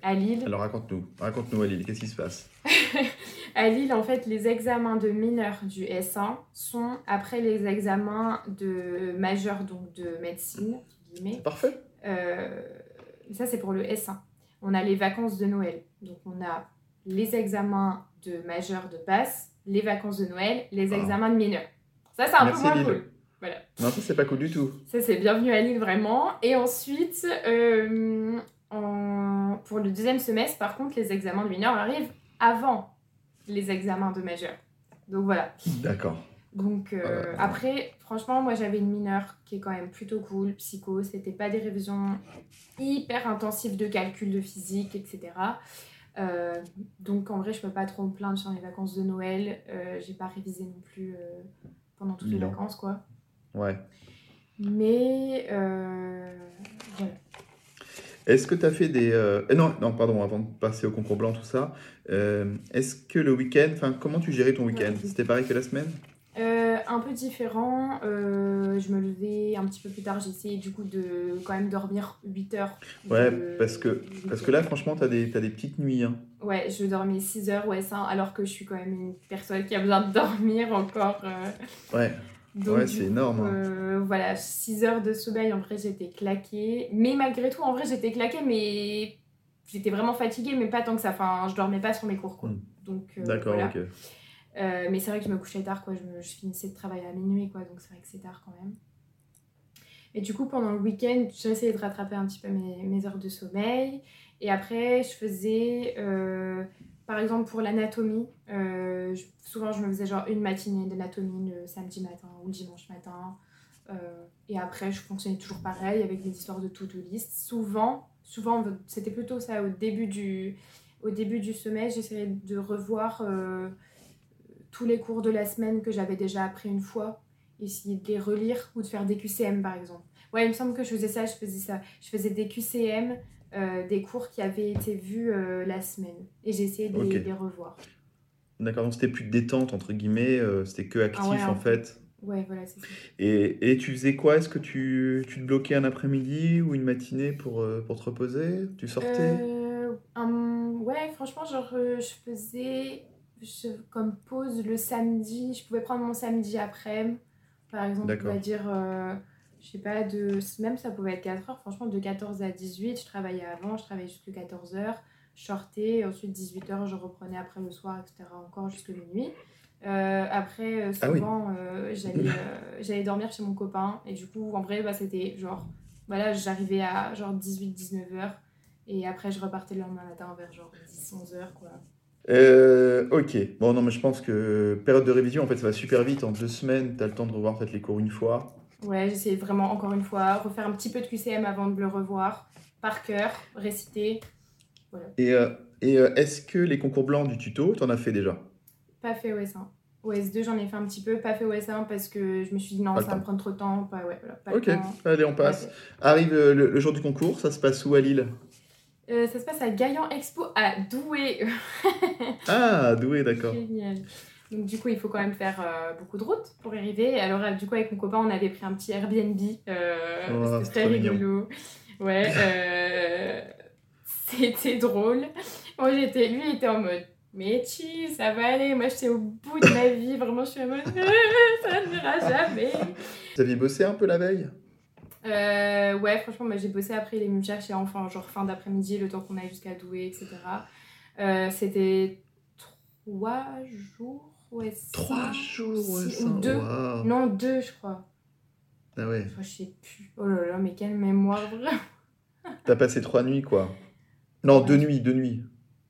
à Lille, Alors raconte-nous, raconte-nous Alil, qu'est-ce qui se passe [LAUGHS] à Lille, en fait, les examens de mineur du S1 sont après les examens de majeur, donc de médecine, guillemets. Parfait. Euh, ça, c'est pour le S1. On a les vacances de Noël. Donc, on a les examens de majeur de passe, les vacances de Noël, les Ah. examens de mineur. Ça, c'est un Merci, peu moins Lille. cool. Voilà. Non, ça c'est pas cool du tout. Ça, c'est bienvenue à Lille, vraiment. Et ensuite, euh, en- pour le deuxième semestre, par contre, les examens de mineur arrivent avant les examens de majeur. Donc, voilà. D'accord. Donc euh, après, franchement, moi j'avais une mineure qui est quand même plutôt cool, psycho, c'était pas des révisions hyper intensives de calcul, de physique, etc. Euh, donc en vrai, je peux pas trop me plaindre sur les vacances de Noël. Euh, J'ai pas révisé non plus euh, pendant toutes les vacances, quoi. Ouais. Mais voilà. Est-ce que tu as fait des. euh, eh non, non, pardon, avant de passer au concours blanc, tout ça. euh, Est-ce que le week-end, enfin, comment tu gérais ton week-end? Ouais. C'était pareil que la semaine? Euh, un peu différent, je me levais un petit peu plus tard, j'essayais du coup de quand même dormir 8 heures. Ouais, de- parce que, parce que là, franchement, tu as, des t'as des petites nuits. Hein. Ouais, je dormais 6 heures, ouais, ça, alors que je suis quand même une personne qui a besoin de [LAUGHS] dormir encore. Ouais, Donc, Ouais, c'est énorme, hein. euh, voilà, 6 heures de sommeil, en vrai, j'étais claquée. Mais malgré tout, en vrai, j'étais claquée, mais j'étais vraiment fatiguée, mais pas tant que ça. Enfin, je dormais pas sur mes cours, quoi. Mm. Donc, euh, d'accord, voilà. ok. Euh, mais c'est vrai que je me couchais tard, quoi. Je, finissais de travailler à minuit, quoi. Donc c'est vrai que c'est tard quand même. Et du coup, pendant le week-end, j'essayais de rattraper un petit peu mes, mes, heures de sommeil. Et après, je faisais, par exemple, pour l'anatomie, euh, souvent je me faisais genre une matinée d'anatomie le samedi matin ou le dimanche matin. Euh, et après, je fonctionnais toujours pareil avec des histoires de to-do list. Souvent, souvent c'était plutôt ça au début du, au début du semestre, j'essayais de revoir tous les cours de la semaine que j'avais déjà appris une fois essayer de les relire ou de faire des QCM par exemple. Ouais, il me semble que je faisais ça, je faisais ça. Je faisais des QCM, euh, des cours qui avaient été vus euh, la semaine. Et j'ai essayé de, les, revoir. D'accord, donc c'était plus de détente, entre guillemets, euh, c'était que actif ah en fait. Ouais, voilà, c'est ça. Et, et, tu faisais quoi? Est-ce que tu, tu, te bloquais un après-midi ou une matinée pour, pour te reposer? Tu sortais? Ouais, franchement, genre, je faisais comme pause le samedi. Je pouvais prendre mon samedi après par exemple, on va dire, je sais pas, de, même ça pouvait être 4 heures, franchement, de 14 à 18, je travaillais avant, je travaillais jusqu'à 14 heures, je sortais, ensuite 18 heures, je reprenais après le soir, etc., encore jusqu'à minuit. Euh, après, euh, ah souvent, j'allais dormir chez mon copain, et du coup, en vrai, bah, c'était genre, voilà, j'arrivais à genre 18-19 heures, et après, je repartais le lendemain matin vers genre 10-11 heures, quoi. Euh, ok. Bon, non, mais je pense que période de révision, en fait, ça va super vite. En deux semaines, tu as le temps de revoir peut-être les cours une fois. Ouais, j'essaie vraiment encore une fois, refaire un petit peu de QCM avant de le revoir, par cœur, réciter. Voilà. Et, euh, et euh, est-ce que les concours blancs du tuto, tu en as fait déjà? Pas fait OS1. OS2, j'en ai fait un petit peu, pas fait OS1 parce que je me suis dit non, ça va me prendre trop de temps. Pas, ouais, voilà, pas ok, allez, on passe. Arrive le, jour du concours, ça se passe où à Lille? Euh, ça se passe à Gaillan Expo à Douai. [LAUGHS] ah, Douai, d'accord. Génial. Donc du coup, il faut quand même faire euh, beaucoup de route pour y arriver. Alors euh, du coup, avec mon copain, on avait pris un petit Airbnb. Oh, c'était rigolo. Ouais. [LAUGHS] c'était drôle. Moi, j'étais, lui, il était en mode. Mais chi, ça va aller. Moi, j'étais au bout de ma vie. Vraiment, je suis en mode. [LAUGHS] ça ne n'ira jamais. Vous aviez bossé un peu la veille? Euh, ouais, franchement, j'ai bossé après, les me chercher enfin, genre fin d'après-midi, le temps qu'on aille jusqu'à Douai, etc. Euh, C'était trois jours, ouais. Trois jours, ouais, ou deux. Non, deux, je crois. Ah ouais. je sais plus. Oh là là, mais quelle mémoire, vraiment. [LAUGHS] T'as passé trois nuits, quoi. Non, deux nuits, deux nuits.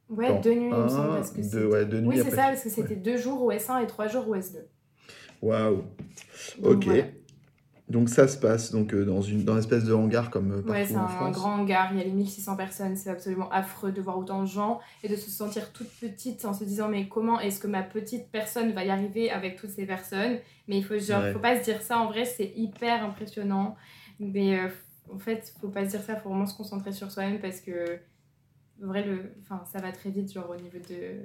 Ouais, deux nuits, il me semble. Parce que deux, ouais, deux nuits. Oui, c'est ça, parce que c'était deux jours OS1 et trois jours OS2. Waouh. Ok. Donc ça se passe donc euh, dans une dans une espèce de hangar comme euh, partout ouais, c'est un, grand hangar, il y a les 1600 personnes, c'est absolument affreux de voir autant de gens et de se sentir toute petite en se disant mais comment est-ce que ma petite personne va y arriver avec toutes ces personnes? Mais il faut genre faut pas se dire ça en vrai, c'est hyper impressionnant. Mais euh, en fait, faut pas se dire ça, faut vraiment se concentrer sur soi-même parce que en vrai le enfin ça va très vite genre au niveau de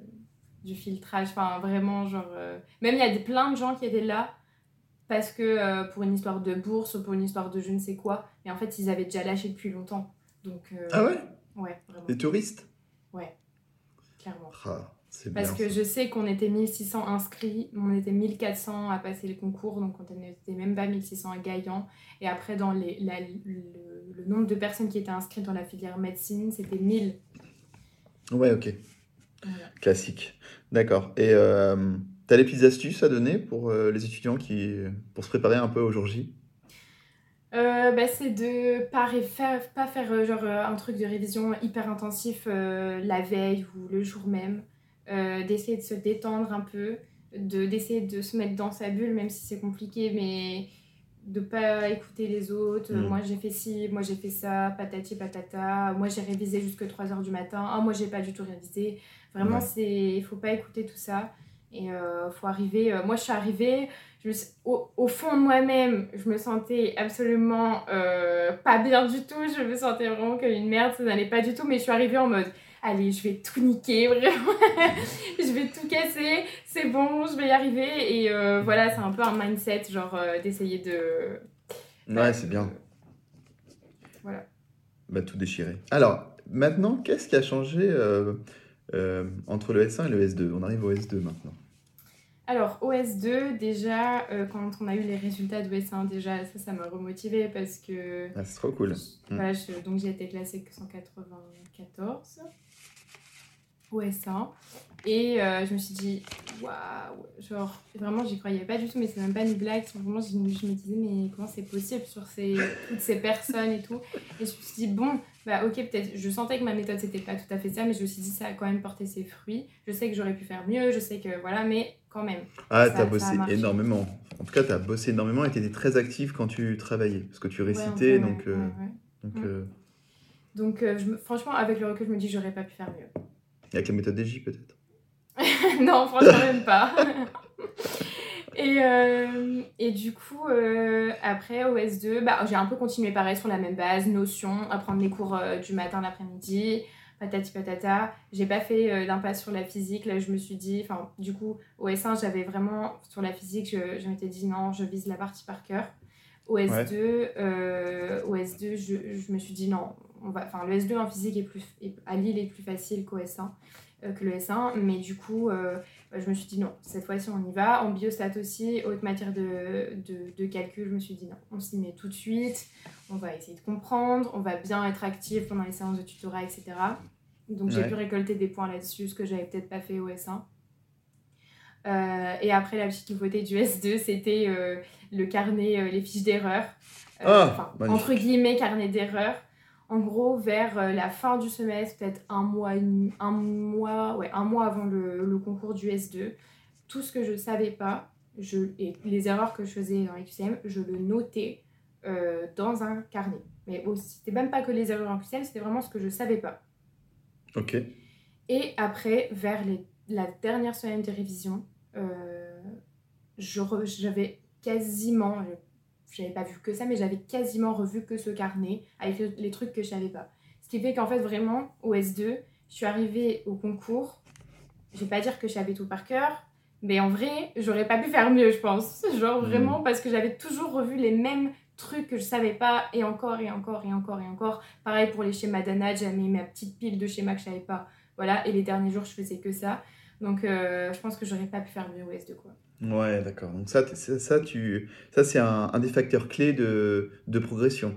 du filtrage, enfin vraiment genre même il y a des, plein de gens qui étaient là parce que euh, pour une histoire de bourse ou pour une histoire de je ne sais quoi. Mais en fait, ils avaient déjà lâché depuis longtemps. Donc, euh, ah ouais? Ouais, vraiment. Les touristes? Ouais, clairement. Ah, parce que je sais qu'on était 1600 inscrits, on était 1400 à passer le concours, donc on n'était même pas 1600 à Gaillan. Et après, dans les, le, nombre de personnes qui étaient inscrites dans la filière médecine, c'était 1000. Ouais, ok. Classique. D'accord. Et. Euh, T'as des petites astuces à donner pour euh, les étudiants qui, pour se préparer un peu au jour J? Euh, bah, c'est de pas faire, pas faire euh, genre un truc de révision hyper intensif la veille ou le jour même, d'essayer de se détendre un peu, de d'essayer de se mettre dans sa bulle même si c'est compliqué, mais de pas écouter les autres. Mm. Moi j'ai fait ci, moi j'ai fait ça, patati patata. Moi j'ai révisé jusque 3h du matin. Ah moi j'ai pas du tout révisé. Vraiment c'est il faut pas écouter tout ça. Et euh, faut arriver. Euh, moi, je suis arrivée. Je au, au, fond de moi-même, je me sentais absolument euh, pas bien du tout. Je me sentais vraiment comme une merde. Ça n'allait pas du tout. Mais je suis arrivée en mode allez, je vais tout niquer, [LAUGHS] vraiment. je vais tout casser. C'est bon, je vais y arriver. Et euh, voilà, c'est un peu un mindset, genre d'essayer de. Ouais, c'est bien. Voilà. Bah, tout déchirer. Alors, maintenant, qu'est-ce qui a changé entre le S1 et le S2 On arrive au S2 maintenant. Alors, OS2, déjà, euh, quand on a eu les résultats de OS1, déjà, ça, ça m'a remotivé parce que. Ah, c'est trop cool. Mm. donc, j'ai été classée que 194. OS1. Et euh, je me suis dit, waouh, genre vraiment j'y croyais pas du tout, mais c'est même pas une blague. Vraiment, je, je me disais, mais comment c'est possible sur ces, toutes ces personnes et tout. Et je me suis dit, bon, bah ok, peut-être, je sentais que ma méthode c'était pas tout à fait ça, mais je me suis dit, ça a quand même porté ses fruits. Je sais que j'aurais pu faire mieux, je sais que voilà, mais quand même. Ah, t'as bossé énormément. En tout cas, t'as bossé énormément et t'étais très active quand tu travaillais, parce que tu récitais, donc. Euh, donc, euh, donc je franchement, avec le recul, je me dis, j'aurais pas pu faire mieux. Avec la méthode DJ peut-être [LAUGHS] non, franchement, même pas. [LAUGHS] et, euh, et du coup, euh, après OS2, bah, j'ai un peu continué pareil sur la même base, notion, apprendre les cours euh, du matin, l'après-midi, patati patata. J'ai pas fait d'impasse sur la physique. Là, je me suis dit, enfin, du coup, OS1, j'avais vraiment, sur la physique, je, je m'étais dit non, je vise la partie par cœur. OS2, OS2 je, je, me suis dit non, on va, enfin, le S2 en physique est plus, à Lille est plus facile qu'OS1. Euh, que le S1. Mais du coup, je me suis dit non, cette fois-ci on y va. En biostat aussi, haute matière de, de, de, calcul, je me suis dit non, on s'y met tout de suite. On va essayer de comprendre, on va bien être actif pendant les séances de tutorat, etc. Donc j'ai pu récolter des points là-dessus, ce que j'avais peut-être pas fait au S1. Euh, et après, la petite nouveauté du S2, c'était le carnet, les fiches d'erreur. Ah, entre guillemets, carnet d'erreur en gros, vers euh, la fin du semestre, peut-être un mois, un mois, ouais, un mois avant le, concours du S2, tout ce que je ne savais pas, je, et les erreurs que je faisais dans QCM, je le notais euh, dans un carnet. Mais c'était même pas que les erreurs en QCM, c'était vraiment ce que je ne savais pas. Ok. Et après, vers la dernière semaine de révision, euh, j'avais quasiment, j'avais pas vu que ça, mais j'avais quasiment revu que ce carnet avec les trucs que je savais pas. Ce qui fait qu'en fait, vraiment, au S2, je suis arrivée au concours. Je vais pas dire que je savais tout par cœur, mais en vrai, j'aurais pas pu faire mieux, je pense. Genre hmm. vraiment, parce que j'avais toujours revu les mêmes trucs que je savais pas, et encore, et encore, et encore, et encore. Pareil pour les schémas d'ANA, j'avais mis ma petite pile de schémas que je savais pas. Voilà, et les derniers jours, je faisais que ça. Donc, euh, je pense que j'aurais pas pu faire mieux au S2, quoi. Ouais, d'accord. Donc ça, ça, tu, ça c'est un, un, des facteurs clés de, de, progression.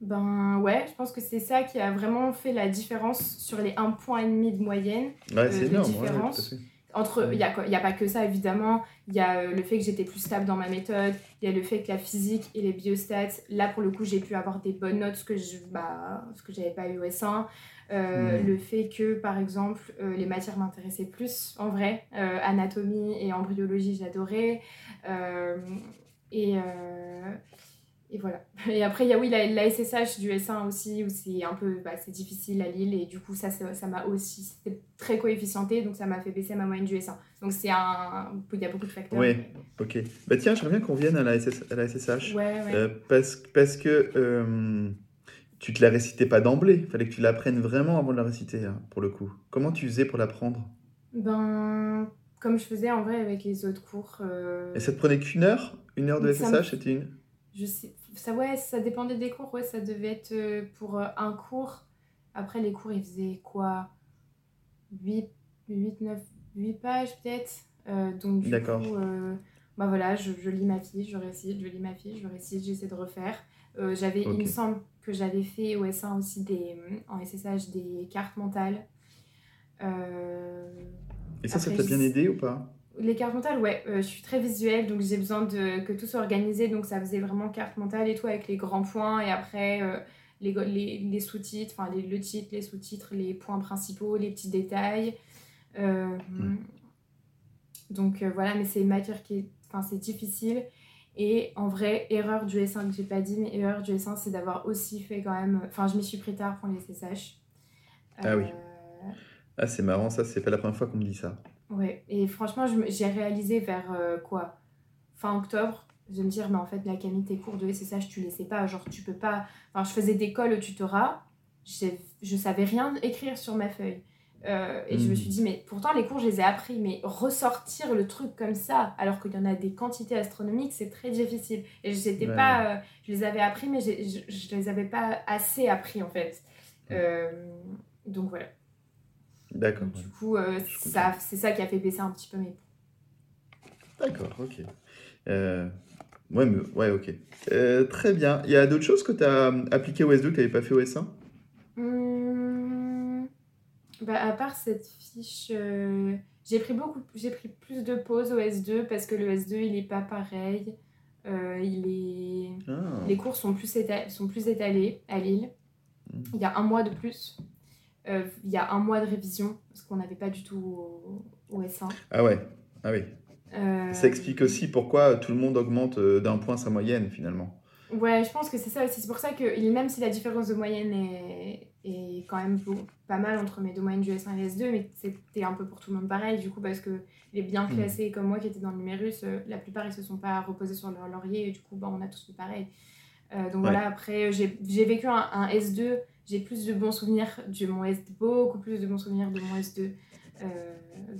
Ben ouais, je pense que c'est ça qui a vraiment fait la différence sur les 1,5 point de moyenne. Ouais, euh, c'est énorme. Différence. Entre, il n'y a, y a pas que ça évidemment, il y a euh, le fait que j'étais plus stable dans ma méthode, il y a le fait que la physique et les biostats, là pour le coup j'ai pu avoir des bonnes notes, ce que je bah, ce que j'avais pas eu au S1. Euh. Le fait que, par exemple, euh, les matières m'intéressaient plus en vrai. Euh, anatomie et embryologie, j'adorais. et, et voilà. [LAUGHS] Et après, il y a oui, la, SSH du S1 aussi, où c'est un peu bah, c'est difficile à Lille. Et du coup, ça, ça m'a aussi. C'était très coefficienté, donc ça m'a fait baisser ma moyenne du S1. Donc c'est un. Il y a beaucoup de facteurs. Oui, ok. Bah tiens, j'aimerais bien qu'on vienne à la, à la SSH. Ouais, ouais. parce, parce que tu te la récitais pas d'emblée. Il fallait que tu l'apprennes vraiment avant de la réciter, hein, pour le coup. Comment tu faisais pour l'apprendre? Ben, comme je faisais en vrai avec les autres cours. Euh, Et ça te prenait qu'une heure? Une heure de SSH, c'était une? Je sais. Ça, ouais, ça dépendait des cours. Ouais, ça devait être euh, pour euh, un cours. Après, les cours, ils faisaient quoi? 8, 8, 9, 8 pages peut-être. donc, du coup, bah voilà, je, je, lis ma fiche, je récite, je lis ma fiche, je récite, j'essaie de refaire. J'avais, il me semble, que j'avais fait au S1 aussi des, en SSH des cartes mentales. Euh, Et ça, ça t'a bien aidé ou pas? Les cartes mentales, ouais. Euh, je suis très visuelle, donc j'ai besoin de, que tout soit organisé. Donc ça faisait vraiment carte mentale et tout avec les grands points. Et après, euh, les, les, les sous-titres, enfin le titre, les sous-titres, les points principaux, les petits détails. Donc voilà, mais c'est une matière qui est... C'est difficile. Et en vrai, erreur du S1 que j'ai pas dit, mais erreur du S1, c'est d'avoir aussi fait quand même. Enfin, je m'y suis pris tard pour les SSH. Ah oui. Euh, ah, c'est marrant, ça, c'est pas la première fois qu'on me dit ça. Ouais, et franchement, j'ai réalisé vers euh, quoi? Fin octobre, de me dire, mais en fait, la Camille, tes cours de SSH, tu les sais pas. Genre, tu peux pas. Enfin, je faisais des cols au tutorat, je savais rien écrire sur ma feuille. Euh, et je me suis hmm. dit, mais pourtant les cours, je les ai appris, mais ressortir le truc comme ça, alors qu'il y en a des quantités astronomiques, c'est très difficile. Et je, pas, euh, je les avais appris, mais je, je, les avais pas assez appris en fait. Euh, donc voilà. D'accord. Du coup, ça, c'est ça qui a fait baisser un petit peu mes D'accord, ok. Ouais, mais, ouais, ok. très bien. Il y a d'autres choses que tu as appliquées au S2 que tu n'avais pas fait au S1 hmm. Bah, À part cette fiche, euh, j'ai pris, beaucoup, j'ai pris plus de pauses au S2 parce que le S2, il n'est pas pareil. Euh, il est... Ah. Les cours sont plus, éta- sont plus étalés à Lille. Mm. Il y a un mois de plus. Euh, il y a un mois de révision, parce qu'on n'avait pas du tout au, au S1. Ah ouais, ah oui. Ça explique aussi pourquoi tout le monde augmente d'un point sa moyenne finalement. Ouais, je pense que c'est ça aussi. C'est pour ça que même si la différence de moyenne est, est quand même beau- pas mal entre mes deux moyennes du S1 et le S2, mais c'était un peu pour tout le monde pareil, du coup, parce que les bien Mm. classés comme moi qui étaient dans le numérus, euh, la plupart ils se sont pas reposés sur leur laurier, et du coup, bah, on a tous fait pareil. Euh, donc voilà, après, j'ai vécu un, un S2, j'ai plus de bons souvenirs de mon S2, beaucoup plus de bons souvenirs de mon S2. Euh,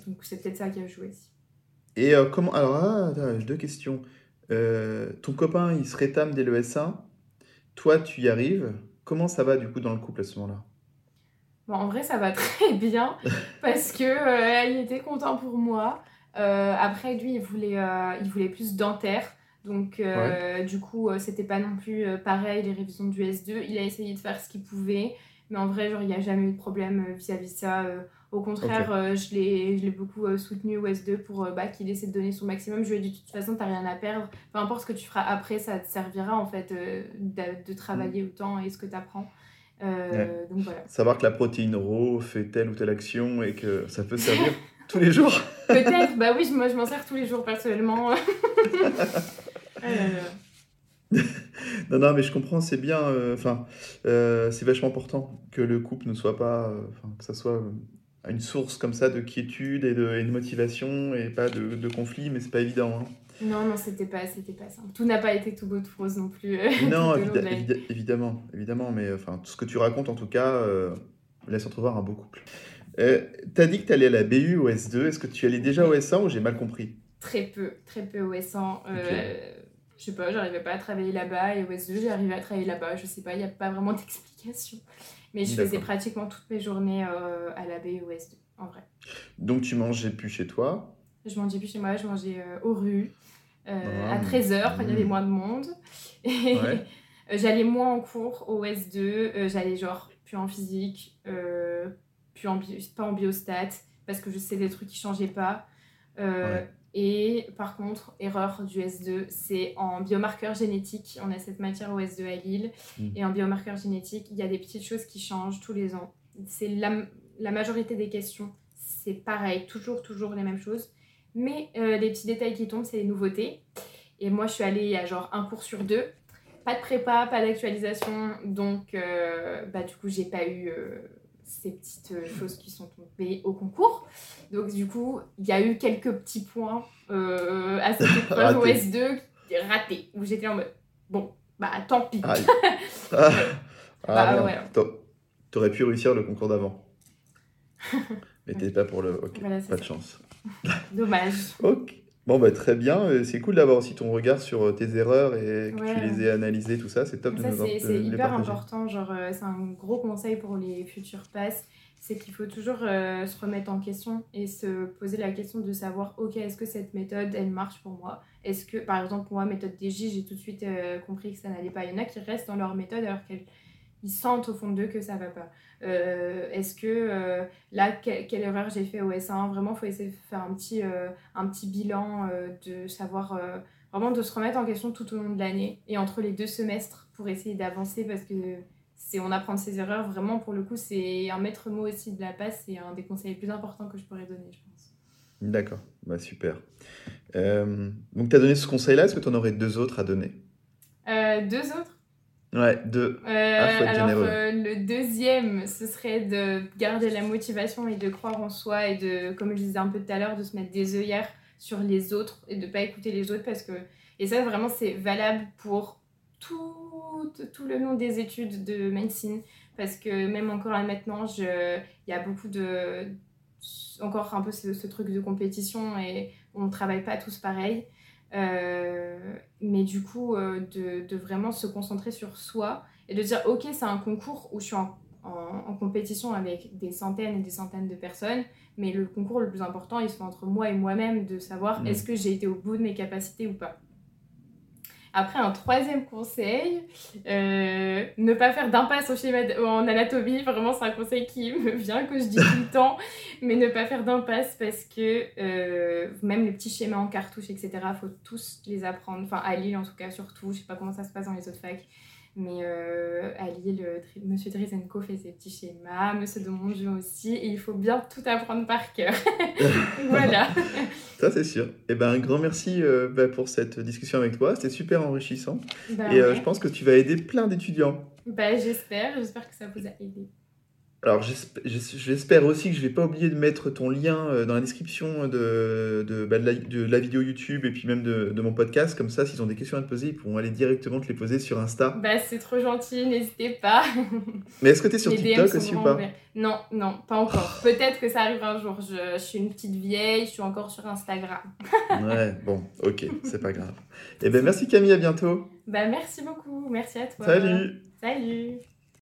donc c'est peut-être ça qui a joué aussi. Et euh, comment. Alors, ah, j'ai deux questions. Ton copain, il se rétame dès le S1. Toi, tu y arrives. Comment ça va du coup dans le couple à ce moment-là? Bon, en vrai, ça va [LAUGHS] très bien parce que euh, il était content pour moi. Euh, après, lui, il voulait, euh, il voulait plus dentaire. Donc, du coup, c'était pas non plus pareil les révisions du S2. Il a essayé de faire ce qu'il pouvait. Mais en vrai, genre, il n'y a jamais eu de problème vis-à-vis de ça. Au contraire, euh, je l'ai beaucoup euh, soutenu au S2 pour euh, bah, qu'il essaie de donner son maximum. Je lui ai dit, de toute façon, t'as rien à perdre. Peu importe ce que tu feras après, ça te servira en fait euh, de, de travailler autant et ce que tu apprends. Donc voilà. Savoir que la protéine RAW fait telle ou telle action et que ça peut servir [LAUGHS] tous les jours. Peut-être, bah oui, moi je m'en sers tous les jours personnellement. [LAUGHS] Non, non, mais je comprends, c'est bien. Enfin, euh, c'est vachement important que le couple ne soit pas. euh, que ça soit une source comme ça de quiétude et de, et de motivation et pas de, de conflit, mais c'est pas évident. hein. Non, non, c'était pas, c'était pas simple. Tout n'a pas été tout beau, tout rose non plus. euh, Non, [LAUGHS] évidemment, évidemment, mais enfin, tout ce que tu racontes en tout cas euh, laisse entrevoir un beau couple. Euh, T'as dit que tu allais à la BU au S2, est-ce que tu allais déjà au S1 ou j'ai mal compris? Très peu, très peu au S1. Euh, Je sais pas, j'arrivais pas à travailler là-bas et au S2, j'arrivais à travailler là-bas. Je sais pas, il n'y a pas vraiment [LAUGHS] d'explication. Mais je faisais pratiquement toutes mes journées euh, à la BU au S2, en vrai. Donc tu mangeais plus chez toi? Je mangeais plus chez moi, je mangeais euh, aux rues, euh, Ah. à 13h, quand il y avait Mm. moins de monde. Et Ouais. [LAUGHS] euh, j'allais moins en cours au S2, euh, j'allais genre plus en physique, plus en bio- pas en biostat, parce que je sais des trucs qui changeaient pas. Ouais. Et par contre, erreur du S2, c'est en biomarqueur génétique. On a cette matière au S2 à Lille. Mm. Et en biomarqueur génétique, il y a des petites choses qui changent tous les ans. C'est la, la majorité des questions, c'est pareil, toujours, toujours les mêmes choses. Mais euh, les petits détails qui tombent, c'est les nouveautés. Et moi, je suis allée à genre un cours sur deux. Pas de prépa, pas d'actualisation. Donc, euh, bah, du coup, j'ai pas eu euh, ces petites euh, choses qui sont tombées au concours. Donc, du coup, il y a eu quelques petits points euh, à cette épreuve au Ratés. S2 ratés. Où j'étais en mode, bon, bah tant pis. Aïe. [LAUGHS] Ah, Ah, Bah, merde. ouais. T'a- T'aurais pu réussir le concours d'avant. [LAUGHS] Mais t'es pas pour le. Ok, Voilà, pas de chance. Dommage. [LAUGHS] Ok. Bon, bah très bien. Euh, C'est cool d'avoir aussi ton regard sur euh, tes erreurs et que Ouais. tu les aies analysées, tout ça. C'est top de nous c'est hyper partager. important. Genre, euh, c'est un gros conseil pour les futurs passes. C'est qu'il faut toujours euh, se remettre en question et se poser la question de savoir ok, est-ce que cette méthode elle marche pour moi? Est-ce que, par exemple, moi, méthode DJ, j'ai tout de suite euh, compris que ça n'allait pas. Il y en a qui restent dans leur méthode alors qu'ils sentent au fond d'eux que ça va pas. Euh, est-ce que euh, là, que- quelle erreur j'ai fait au S1 Vraiment, il faut essayer de faire un petit, euh, un petit bilan, de savoir. vraiment de se remettre en question tout au long de l'année et entre les deux semestres pour essayer d'avancer parce que c'est on apprend de ses erreurs. Vraiment pour le coup c'est un maître mot aussi de la passe c'est un des conseils les plus importants que je pourrais donner je pense. D'accord, bah super. Donc, tu as donné ce conseil-là, est-ce que tu en aurais deux autres à donner? Deux autres? Ouais, deux. Euh, alors euh, le deuxième ce serait de garder la motivation et de croire en soi et de comme je disais un peu tout à l'heure de se mettre des œillères sur les autres et de pas écouter les autres parce que et ça vraiment c'est valable pour tout, tout le long des études de médecine parce que même encore là maintenant il y a beaucoup de encore un peu ce, ce truc de compétition et on ne travaille pas tous pareil mais du coup euh, de, de vraiment se concentrer sur soi et de dire ok c'est un concours où je suis en, en- en compétition avec des centaines et des centaines de personnes mais le concours le plus important il se fait entre moi et moi-même de savoir Mm. est-ce que j'ai été au bout de mes capacités ou pas après un troisième conseil euh, ne pas faire d'impasse au schéma en anatomie, vraiment c'est un conseil qui [LAUGHS] me vient, que je dis tout le [LAUGHS] temps, mais ne pas faire d'impasse parce que euh, même les petits schémas en cartouche, etc., faut tous les apprendre, enfin à Lille en tout cas surtout, je sais pas comment ça se passe dans les autres facs, mais euh, à Lille, Monsieur Drizenko fait ses petits schémas, Monsieur de Mongeau aussi, et il faut bien tout apprendre par cœur. [LAUGHS] [LAUGHS] voilà. Ça, c'est sûr. Et eh ben, un grand merci euh, bah, pour cette discussion avec toi. C'était super enrichissant. Bah et euh, je pense que tu vas aider plein d'étudiants. Bah, j'espère. J'espère que ça vous a aidé. Alors j'espère aussi que je vais pas oublier de mettre ton lien euh, dans la description de, de, bah, de, la, vidéo YouTube et puis même de, mon podcast. Comme ça, s'ils ont des questions à te poser, ils pourront aller directement te les poser sur Insta. Bah c'est trop gentil, n'hésitez pas. [LAUGHS] Mais est-ce que tu es sur TikTok aussi ou pas Non, non, pas encore. Peut-être que ça arrivera un jour. Je, je, suis une petite vieille, je suis encore sur Instagram. [LAUGHS] ouais, bon, ok, c'est pas grave. Eh ben merci Camille, à bientôt. Bah merci beaucoup, merci à toi. Salut. Salut.